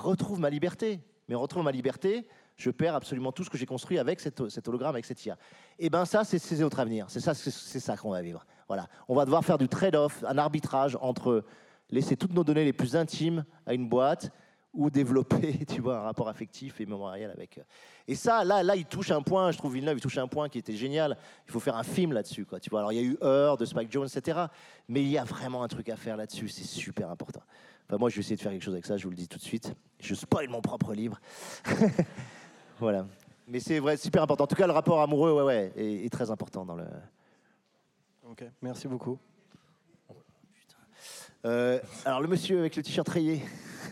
retrouve ma liberté. Mais en retrouvant ma liberté, je perds absolument tout ce que j'ai construit avec cet, hologramme, avec cette IA. Et ben ça, c'est notre avenir. C'est ça, ça qu'on va vivre. Voilà. On va devoir faire du trade-off, un arbitrage entre laisser toutes nos données les plus intimes à une boîte ou développer, tu vois, un rapport affectif et mémoriel avec. euh. Et ça, là, là, il touche un point. Je trouve Villeneuve, il touche un point qui était génial. Il faut faire un film là-dessus, quoi. Tu vois. Alors, il y a eu Heure de Spike Jones, etc. Mais il y a vraiment un truc à faire là-dessus. C'est super important. Enfin, moi, je vais essayer de faire quelque chose avec ça. Je vous le dis tout de suite. Je spoil mon propre livre. voilà. Mais c'est vrai, super important. En tout cas, le rapport amoureux, ouais, ouais, est, est très important dans le. Ok, merci beaucoup. Euh, alors, le monsieur avec le t-shirt rayé.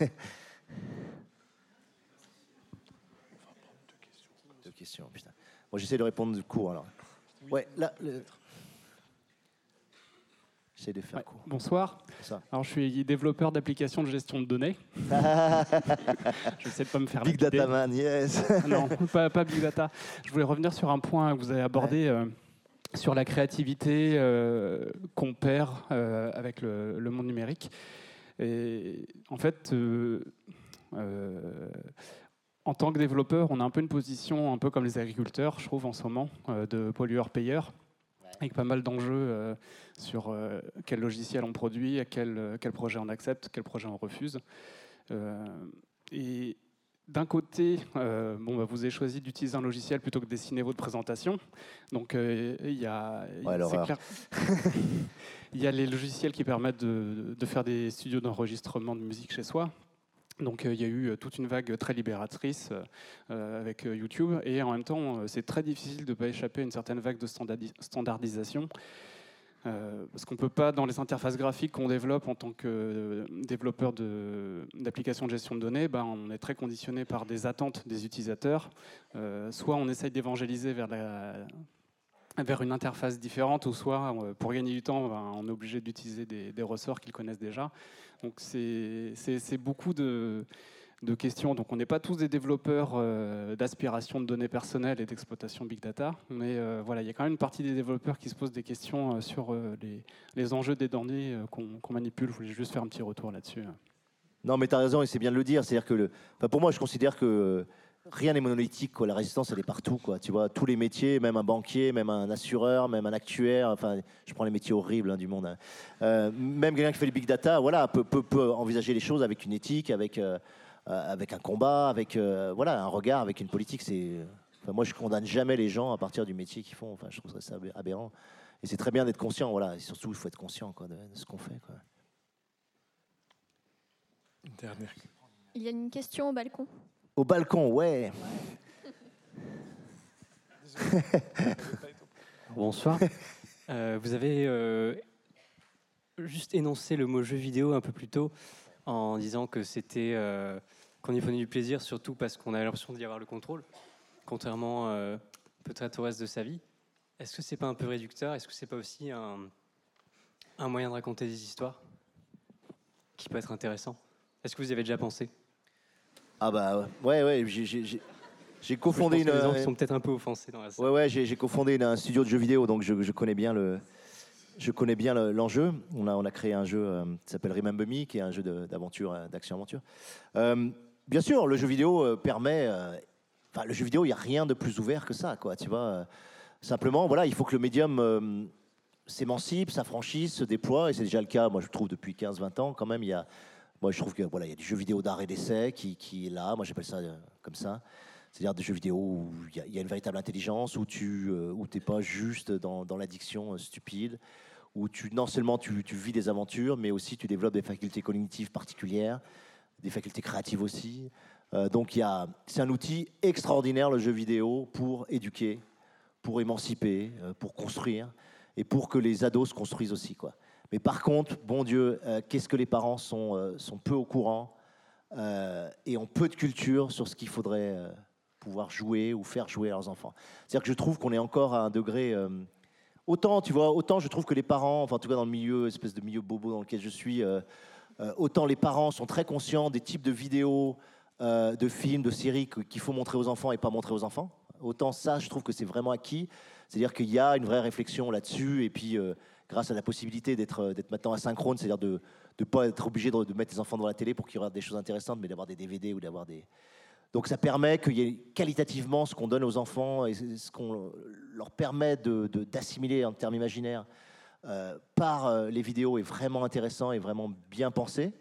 Deux questions, putain. Moi, j'essaie de répondre du court, alors. Ouais, là. le- J'essaie de faire Ouais, court. bonsoir. Ça. Alors, je suis développeur d'applications de gestion de données. Je sais de pas me faire Big. Data Man, yes. Non, pas, pas Big Data. Je voulais revenir sur un point que vous avez abordé euh, sur la créativité euh, qu'on perd euh, avec le, le monde numérique. Et en fait, en tant que développeur, on a un peu une position un peu comme les agriculteurs, je trouve, en ce moment, de pollueur-payeur, avec pas mal d'enjeux euh, sur euh, quel logiciel on produit, à quel, euh, quel projet on accepte, quel projet on refuse. Euh, et d'un côté, bon, bah, vous avez choisi d'utiliser un logiciel plutôt que de dessiner votre présentation. Donc, il y a, Ouais, c'est l'horreur. clair- il y a les logiciels qui permettent de, de faire des studios d'enregistrement de musique chez soi. Donc, euh, il y a eu euh, toute une vague très libératrice euh, avec YouTube. Et en même temps, c'est très difficile de ne pas échapper à une certaine vague de standardi- standardisation. Parce qu'on ne peut pas, dans les interfaces graphiques qu'on développe en tant que développeur d'applications de, gestion de données, ben, on est très conditionné par des attentes des utilisateurs. Soit on essaye d'évangéliser vers, la- vers une interface différente, ou soit, euh, pour gagner du temps, ben, on est obligé d'utiliser des, ressorts qu'ils connaissent déjà. Donc c'est beaucoup de, questions. Donc on n'est pas tous des développeurs euh, d'aspiration de données personnelles et d'exploitation big data, mais euh, voilà, il y a quand même une partie des développeurs qui se posent des questions sur les, enjeux des données qu'on manipule. Je voulais juste faire un petit retour là-dessus. Non, mais tu as raison, et c'est bien de le dire. C'est-à-dire que, pour moi, je considère que rien n'est monolithique. Quoi. La résistance, elle est partout. Quoi. Tu vois, tous les métiers, même un banquier, même un assureur, même un actuaire. Enfin, je prends les métiers horribles hein, du monde. hein. Euh, même quelqu'un qui fait le big data, voilà, peut, peut- peut envisager les choses avec une éthique, avec, euh, avec un combat, avec euh, voilà, un regard, avec une politique. C'est, enfin, moi, je condamne jamais les gens à partir du métier qu'ils font. Enfin, je trouve ça aberrant. Et c'est très bien d'être conscient, voilà. Et surtout, il faut être conscient quoi, de, de ce qu'on fait. Quoi. Une dernière. Il y a une question au balcon? Au balcon, ouais. Bonsoir. Euh, vous avez euh, juste énoncé le mot jeu vidéo un peu plus tôt en disant que c'était euh, qu'on y prenait du plaisir, surtout parce qu'on avait l'impression d'y avoir le contrôle, contrairement peut-être au reste de sa vie. Est-ce que c'est pas un peu réducteur? Est-ce que c'est pas aussi un, un moyen de raconter des histoires qui peut être intéressant? Est-ce que vous y avez déjà pensé? Ah bah ouais, ouais, j'ai- cofondé une. les gens qui sont peut-être un peu offensés dans la salle. Ouais, ouais, j'ai cofondé une- un studio de jeux vidéo, donc je, je connais bien le. Je connais bien le- l'enjeu. on, a, on a créé un jeu euh, qui s'appelle Remember Me, qui est un jeu d'aventure, euh, d'action-aventure. Euh, bien sûr, le jeu vidéo euh, permet. euh, Enfin, le jeu vidéo, il n'y a rien de plus ouvert que ça, quoi. Tu vois. euh, simplement, voilà, il faut que le médium euh, s'émancipe, s'affranchisse, se déploie, et c'est déjà le cas. Moi, je trouve depuis 15-20 ans, quand même, il y a. Moi, je trouve que voilà, il y a du jeu vidéo d'art et d'essai qui, qui est là. Moi, j'appelle ça euh, comme ça. C'est-à-dire des jeux vidéo où il y, a- une véritable intelligence, où tu euh, où t'es pas juste dans, dans l'addiction euh, stupide, où tu non seulement tu, vis des aventures, mais aussi tu développes des facultés cognitives particulières, des facultés créatives aussi. Euh, donc y a, c'est un outil extraordinaire le jeu vidéo pour éduquer, pour émanciper, euh, pour construire et pour que les ados se construisent aussi quoi. Mais par contre, bon Dieu, euh, qu'est-ce que les parents sont, euh, peu au courant euh, et ont peu de culture sur ce qu'il faudrait pouvoir jouer ou faire jouer à leurs enfants. C'est-à-dire que je trouve qu'on est encore à un degré. autant, tu vois, autant je trouve que les parents, enfin en tout cas dans le milieu, espèce de milieu bobo dans lequel je suis, autant les parents sont très conscients des types de vidéos, de films, de séries qu'il faut montrer aux enfants et pas montrer aux enfants. Autant ça, je trouve que c'est vraiment acquis. C'est-à-dire qu'il y a une vraie réflexion là-dessus, et puis grâce à la possibilité d'être euh, maintenant asynchrone, c'est-à-dire de ne pas être obligé de, de mettre les enfants devant la télé pour qu'ils regardent des choses intéressantes, mais d'avoir des DVD ou d'avoir des... Donc ça permet qu'il y ait qualitativement ce qu'on donne aux enfants et ce qu'on leur permet de- de- d'assimiler en termes imaginaires euh, par euh, les vidéos est vraiment intéressant et vraiment bien pensé.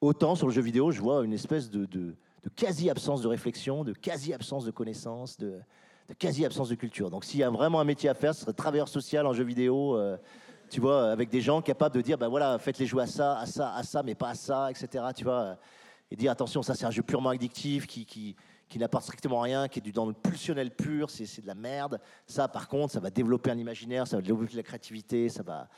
Autant sur le jeu vidéo, je vois une espèce de, de- de quasi-absence de réflexion, de quasi-absence de connaissances, de, de quasi-absence de culture. Donc s'il y a vraiment un métier à faire, ce serait travailleur social en jeu vidéo, tu vois, avec des gens capables de dire, ben voilà, faites-les jouer à ça, à ça, à ça, mais pas à ça, etc. Tu vois, et dire, attention, ça c'est un jeu purement addictif qui, qui, qui n'apporte strictement rien, qui est du, dans le pulsionnel pur, c'est de la merde. Ça, par contre, ça va développer un imaginaire, ça va développer la créativité, ça va...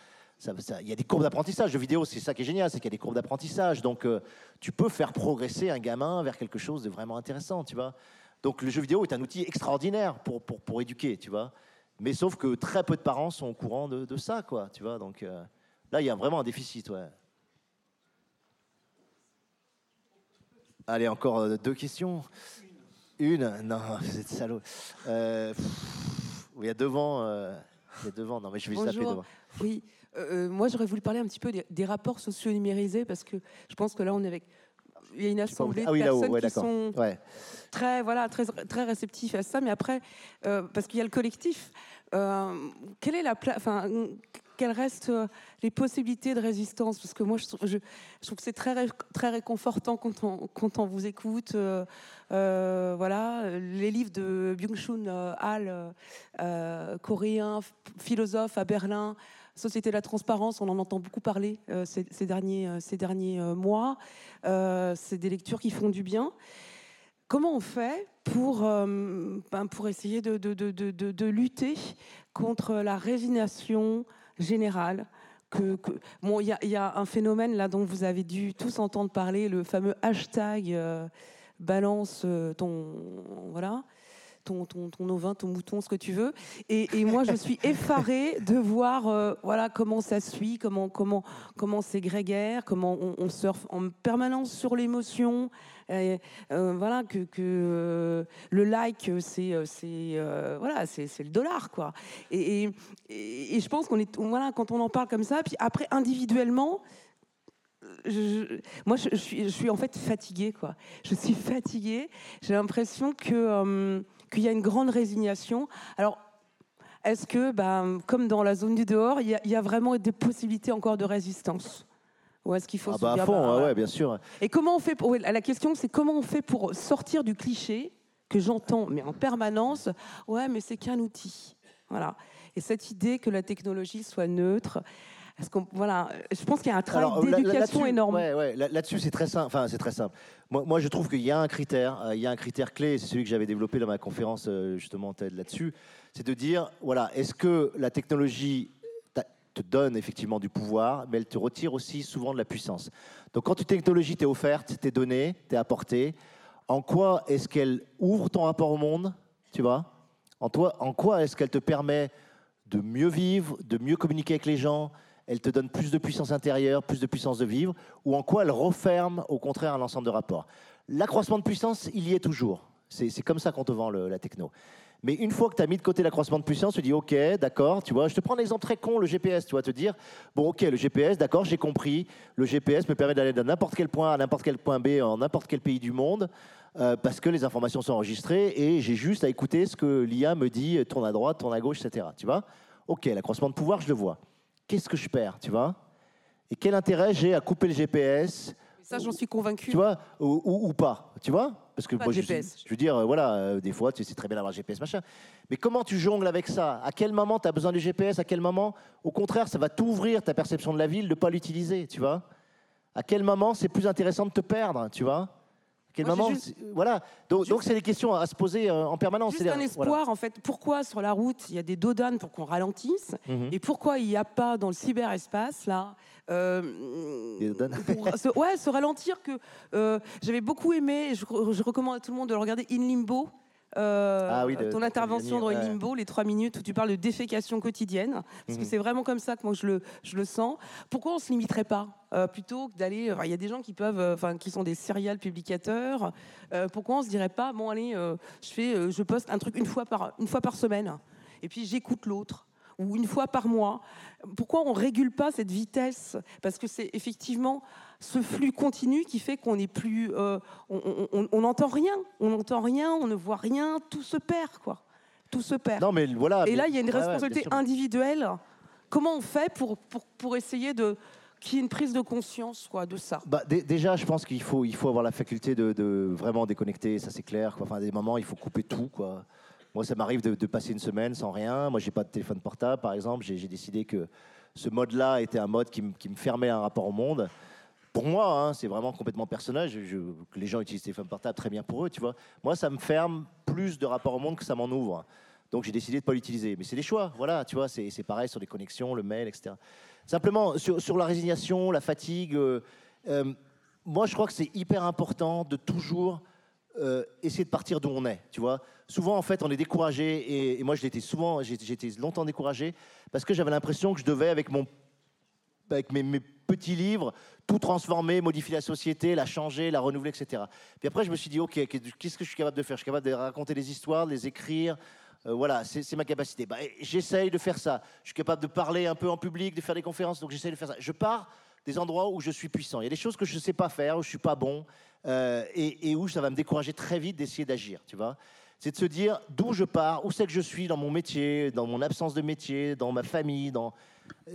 Il y a des courbes d'apprentissage. Le vidéo, c'est ça qui est génial, c'est qu'il y a des courbes d'apprentissage. Donc, euh, tu peux faire progresser un gamin vers quelque chose de vraiment intéressant, tu vois. Donc, le jeu vidéo est un outil extraordinaire pour, pour, pour éduquer, tu vois. Mais sauf que très peu de parents sont au courant de, de ça, quoi, tu vois. Donc, euh, là, il y a vraiment un déficit, ouais. Allez, encore euh, deux questions. Une Non, vous êtes salaud. Euh, pff, il y a devant. euh, il y a devant. Non, mais je vais Bonjour. devant. Oui, moi j'aurais voulu parler un petit peu des, des rapports sociaux numérisés parce que je pense que là on est avec. Il y a une assemblée Ah oui, personnes ouais, qui sont Ouais. très, voilà, très, très réceptifs à ça, mais après, euh, parce qu'il y a le collectif, euh, quelle est la pla- enfin, quelles restent euh, les possibilités de résistance? Parce que moi, je trouve, je, je trouve que c'est très, ré- très réconfortant quand on, quand on vous écoute. euh, euh, voilà, les livres de Byung-Chun Hall, euh, coréen, philosophe à Berlin, Société de la transparence, on en entend beaucoup parler euh, ces, derniers, euh, euh, mois. C'est des lectures qui font du bien. Comment on fait pour, ben, pour essayer de, de- de- de- lutter contre la résignation générale que, bon, il y, y a un phénomène là dont vous avez dû tous entendre parler, le fameux hashtag balance ton voilà ton, ton, ton ovin, ton mouton, ce que tu veux. Et, et moi, je suis effarée de voir euh, voilà, comment ça suit, comment, comment, comment c'est grégaire, comment on, on surfe en permanence sur l'émotion. Euh, voilà, que, que euh, le like, c'est voilà, c'est le dollar, quoi. Et, et, je pense qu'on est voilà, quand on en parle comme ça, puis après individuellement, je- moi, je, je suis, je suis en fait fatiguée, quoi. Je suis fatiguée. J'ai l'impression que euh, qu'il y a une grande résignation. Alors, est-ce que, bah, comme dans la zone du dehors, il y, a, il y a vraiment des possibilités encore de résistance? Ou est-ce qu'il faut Ah se bah à dire, fond, bah, ouais, ouais, bien sûr. Et comment on fait pour, La question, c'est comment on fait pour sortir du cliché que j'entends, mais en permanence. Ouais, mais c'est qu'un outil. Voilà. Et cette idée que la technologie soit neutre, est-ce qu'on, voilà, je pense qu'il y a un travail d'éducation énorme. ouais, ouais, là- Là-dessus, c'est très simple. Enfin, c'est très simple. Moi, moi, je trouve qu'il y a un critère, euh, il y a un critère clé, c'est celui que j'avais développé dans ma conférence euh, justement TED là-dessus, c'est de dire, voilà, est-ce que la technologie te donne effectivement du pouvoir, mais elle te retire aussi souvent de la puissance. Donc, quand une technologie t'est offerte, t'est donnée, t'est apportée, en quoi est-ce qu'elle ouvre ton rapport au monde, tu vois? En, toi, en quoi est-ce qu'elle te permet de mieux vivre, de mieux communiquer avec les gens Elle te donne plus de puissance intérieure, plus de puissance de vivre Ou en quoi elle referme au contraire un ensemble de rapports L'accroissement de puissance, il y est toujours. C'est comme ça qu'on te vend la techno. Mais une fois que tu as mis de côté l'accroissement de puissance, tu dis OK, d'accord, tu vois, je te prends un exemple très con, le GPS, tu vas te dire, bon OK, le GPS, d'accord, j'ai compris, le GPS me permet d'aller de n'importe quel point à n'importe quel point B en n'importe quel pays du monde, euh, parce que les informations sont enregistrées et j'ai juste à écouter ce que l'IA me dit, euh, tourne à droite, tourne à gauche, etc. Tu vois OK, l'accroissement de pouvoir, je le vois. Qu'est-ce que je perds, tu vois? Et quel intérêt j'ai à couper le GPS Ça, j'en suis convaincue. tu vois, ou, ou- ou pas, tu vois? Parce que Pas moi, de je, GPS. je veux dire, euh, voilà, euh, des fois, tu sais, c'est très bien d'avoir GPS, machin. Mais comment tu jongles avec ça? À quel moment tu as besoin du GPS À quel moment, au contraire, ça va t'ouvrir ta perception de la ville de ne pas l'utiliser, tu vois? À quel moment c'est plus intéressant de te perdre, tu vois? Quel Moi, j'ai moment, juste- c'est- voilà. Donc, donc c'est des questions à se poser euh, en permanence. Juste C'est- un espoir, voilà. en fait. Pourquoi sur la route, il y a des dodanes pour qu'on ralentisse Mhm. Et pourquoi il n'y a pas dans le cyberespace, là, euh, Des dodanes. pour se, ouais, se ralentir que euh, j'avais beaucoup aimé, et je, je recommande à tout le monde de le regarder, In Limbo. Euh, Ah oui, de- ton intervention dans ouais. Limbo, les trois minutes où tu parles de défécation quotidienne, parce que Mhm. c'est vraiment comme ça que moi je le, je le sens. Pourquoi on ne se limiterait pas euh, plutôt que d'aller. enfin, Il y a des gens qui peuvent, euh, enfin, qui sont des serial publicateurs. euh, pourquoi on se dirait pas, bon allez, euh, je fais, euh, je poste un truc une fois par, une fois par semaine, et puis j'écoute l'autre? Ou une fois par mois. Pourquoi on régule pas cette vitesse? Parce que c'est effectivement ce flux continu qui fait qu'on n'est plus, euh, on- n'entend rien, on n'entend rien, on ne voit rien, tout se perd quoi, tout se perd. Non, mais voilà. Et là, il y a une ouais, responsabilité individuelle. Comment on fait pour, pour, pour essayer de qu'il y ait une prise de conscience quoi, de ça? Bah, dé- déjà, je pense qu'il faut, il faut avoir la faculté de, de vraiment déconnecter, ça c'est clair. Quoi. Enfin, à des moments, il faut couper tout. Quoi. Moi, ça m'arrive de, passer une semaine sans rien. Moi, j'ai pas de téléphone portable, par exemple. J'ai décidé que ce mode-là était un mode qui, me- fermait un rapport au monde. Pour moi, hein, c'est vraiment complètement personnel. Les gens utilisent téléphone portable, très bien pour eux, tu vois. Moi, ça me ferme plus de rapport au monde que ça m'en ouvre. Donc, j'ai décidé de ne pas l'utiliser. Mais c'est des choix, voilà, tu vois. C'est pareil sur les connexions, le mail, etc. Simplement, sur, sur la résignation, la fatigue, euh, euh, moi, je crois que c'est hyper important de toujours euh, essayer de partir d'où on est, tu vois. Souvent, en fait, on est découragé, et, et moi, j'étais souvent, été longtemps découragé, parce que j'avais l'impression que je devais, avec mon avec mes, petits livres, tout transformer, modifier la société, la changer, la renouveler, etc. Puis après, je me suis dit, OK, qu'est-ce que je suis capable de faire? Je suis capable de raconter des histoires, de les écrire. Euh, voilà, c'est ma capacité. Bah, j'essaye de faire ça. Je suis capable de parler un peu en public, de faire des conférences, donc j'essaye de faire ça. Je pars des endroits où je suis puissant. Il y a des choses que je ne sais pas faire, où je ne suis pas bon, euh, et, et où ça va me décourager très vite d'essayer d'agir, tu vois c'est de se dire d'où je pars, où c'est que je suis dans mon métier, dans mon absence de métier, dans ma famille. Dans...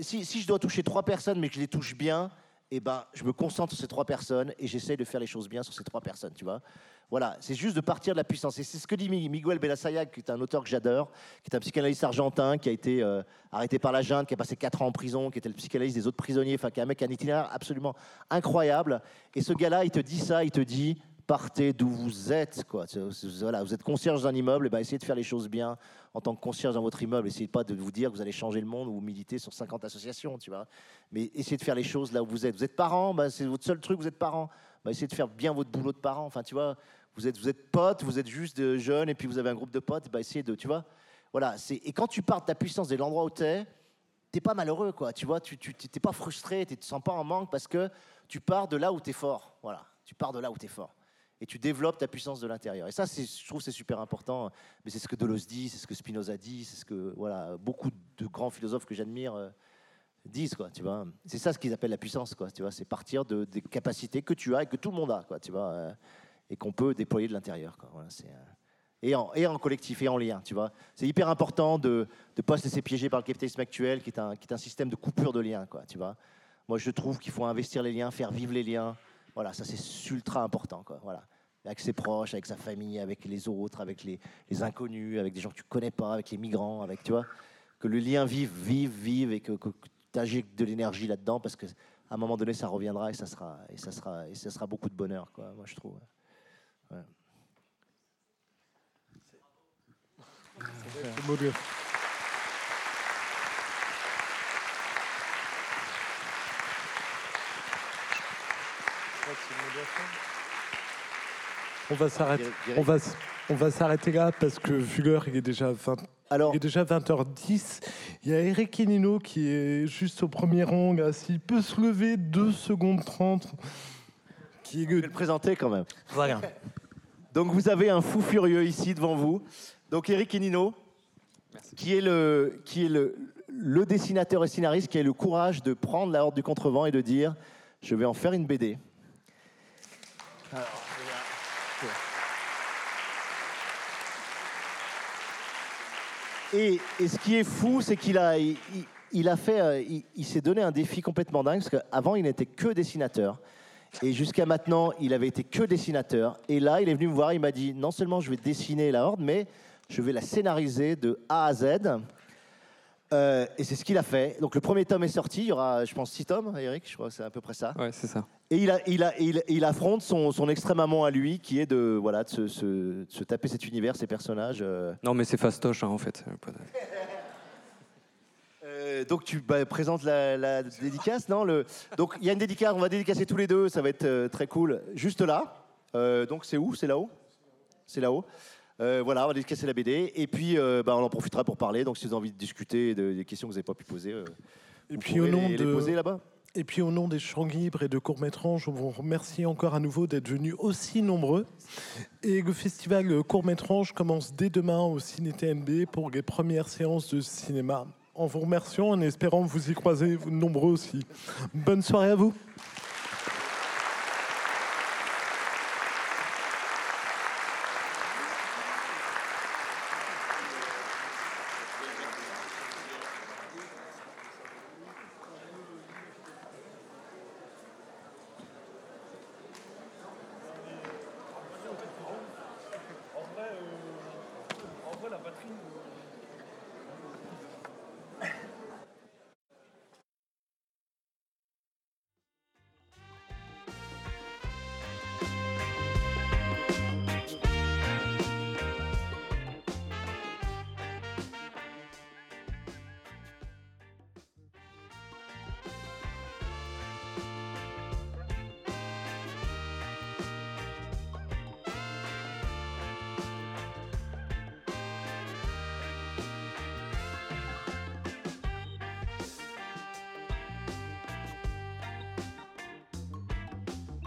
Si, je dois toucher trois personnes, mais que je les touche bien, eh ben, je me concentre sur ces trois personnes et j'essaye de faire les choses bien sur ces trois personnes, tu vois. Voilà, c'est juste de partir de la puissance. Et c'est ce que dit Mi- Miguel Belassayac, qui est un auteur que j'adore, qui est un psychanalyste argentin, qui a été euh, arrêté par la junte, qui a passé quatre ans en prison, qui était le psychanalyste des autres prisonniers, enfin, qui est un mec un itinéraire absolument incroyable. Et ce gars-là, il te dit ça, il te dit partez d'où vous êtes. Quoi. Voilà, vous êtes concierge d'un immeuble, et ben essayez de faire les choses bien en tant que concierge dans votre immeuble. Essayez pas de vous dire que vous allez changer le monde ou militer sur 50 associations, tu vois. Mais essayez de faire les choses là où vous êtes. Vous êtes parent, ben, c'est votre seul truc, vous êtes parent. Ben, essayez de faire bien votre boulot de parent. Enfin, tu vois, vous êtes, vous êtes potes, vous êtes juste euh, jeunes, et puis vous avez un groupe de potes, ben, essayez de, tu vois. Voilà, et quand tu pars de ta puissance de l'endroit où tu es, t'es pas malheureux, quoi. Tu vois, t'es pas frustré, tu te sens pas en manque parce que tu pars de là où tu fort. Voilà, tu pars de là où tu es fort. Et tu développes ta puissance de l'intérieur. Et ça, je trouve c'est super important. Mais c'est ce que Deleuze dit, c'est ce que Spinoza dit, c'est ce que voilà, beaucoup de grands philosophes que j'admire euh, disent. Quoi, tu vois. C'est ça ce qu'ils appellent la puissance. Quoi, tu vois. C'est partir de, des capacités que tu as et que tout le monde a. Quoi, tu vois, euh, et qu'on peut déployer de l'intérieur. Quoi. C'est, euh, et en, et en collectif et en lien, tu vois. C'est hyper important de ne pas se laisser piéger par le capitalisme actuel, qui est un, qui est un système de coupure de liens, quoi, tu vois. Moi, je trouve qu'il faut investir les liens, faire vivre les liens. Voilà, ça c'est ultra important, quoi. Voilà. avec ses proches, avec sa famille, avec les autres, avec les, inconnus, avec des gens que tu connais pas, avec les migrants, avec tu vois, que le lien vive, vive, vive et que, tu injectes de l'énergie là-dedans parce que un moment donné ça reviendra et ça sera et ça sera et ça sera beaucoup de bonheur quoi. Moi je trouve. C'est beau de- On va s'arrêter. On va, s- on va s'arrêter là parce que vu l'heure, il est déjà 20. Alors, il est déjà 20h10. Il y a Eric Enino qui est juste au premier rang. là. S'il peut se lever 2 secondes 30. Qui est Je vais le présenter quand même. Voilà. Donc vous avez un fou furieux ici devant vous. Donc Eric Enino, qui est, le, qui est le, le dessinateur et scénariste qui a eu le courage de prendre la Horde du Contrevent et de dire je vais en faire une BD. Et, ce qui est fou, c'est qu'il a, fait, euh, il s'est donné un défi complètement dingue parce qu'avant il n'était que dessinateur. Et jusqu'à maintenant, il avait été que dessinateur. Et là, il est venu me voir, il m'a dit non seulement je vais dessiner la Horde, mais je vais la scénariser de A à Z. Euh, et c'est ce qu'il a fait. Donc le premier tome est sorti. Il y aura, je pense, six tomes, Eric. Je crois que c'est à peu près ça. Ouais, c'est ça. Et il, a, il, a, il, il affronte son, son extrême amant à lui, qui est de, voilà, de se, se- de se taper cet univers, ces personnages. euh. Non, mais c'est fastoche, hein, en fait. De- Euh, donc tu bah, présentes la, la dédicace, non le... Donc il y a une dédicace, on va dédicacer tous les deux, ça va être euh, très cool. Juste là. Euh, donc c'est où? C'est là-haut? C'est là-haut. Euh, voilà, on va dédicacer la BD. Et puis euh, bah, on en profitera pour parler. Donc si vous avez envie de discuter de- des questions que vous n'avez pas pu poser, euh, Et vous puis au pourrez nom les, de les poser là-bas. Et puis au nom des champs libres et de courts-métrages, je vous remercie encore à nouveau d'être venus aussi nombreux. Et le festival court-métrage commence dès demain au Ciné TNB pour les premières séances de cinéma. En vous remerciant en espérant vous y croiser vous nombreux aussi. Bonne soirée à vous.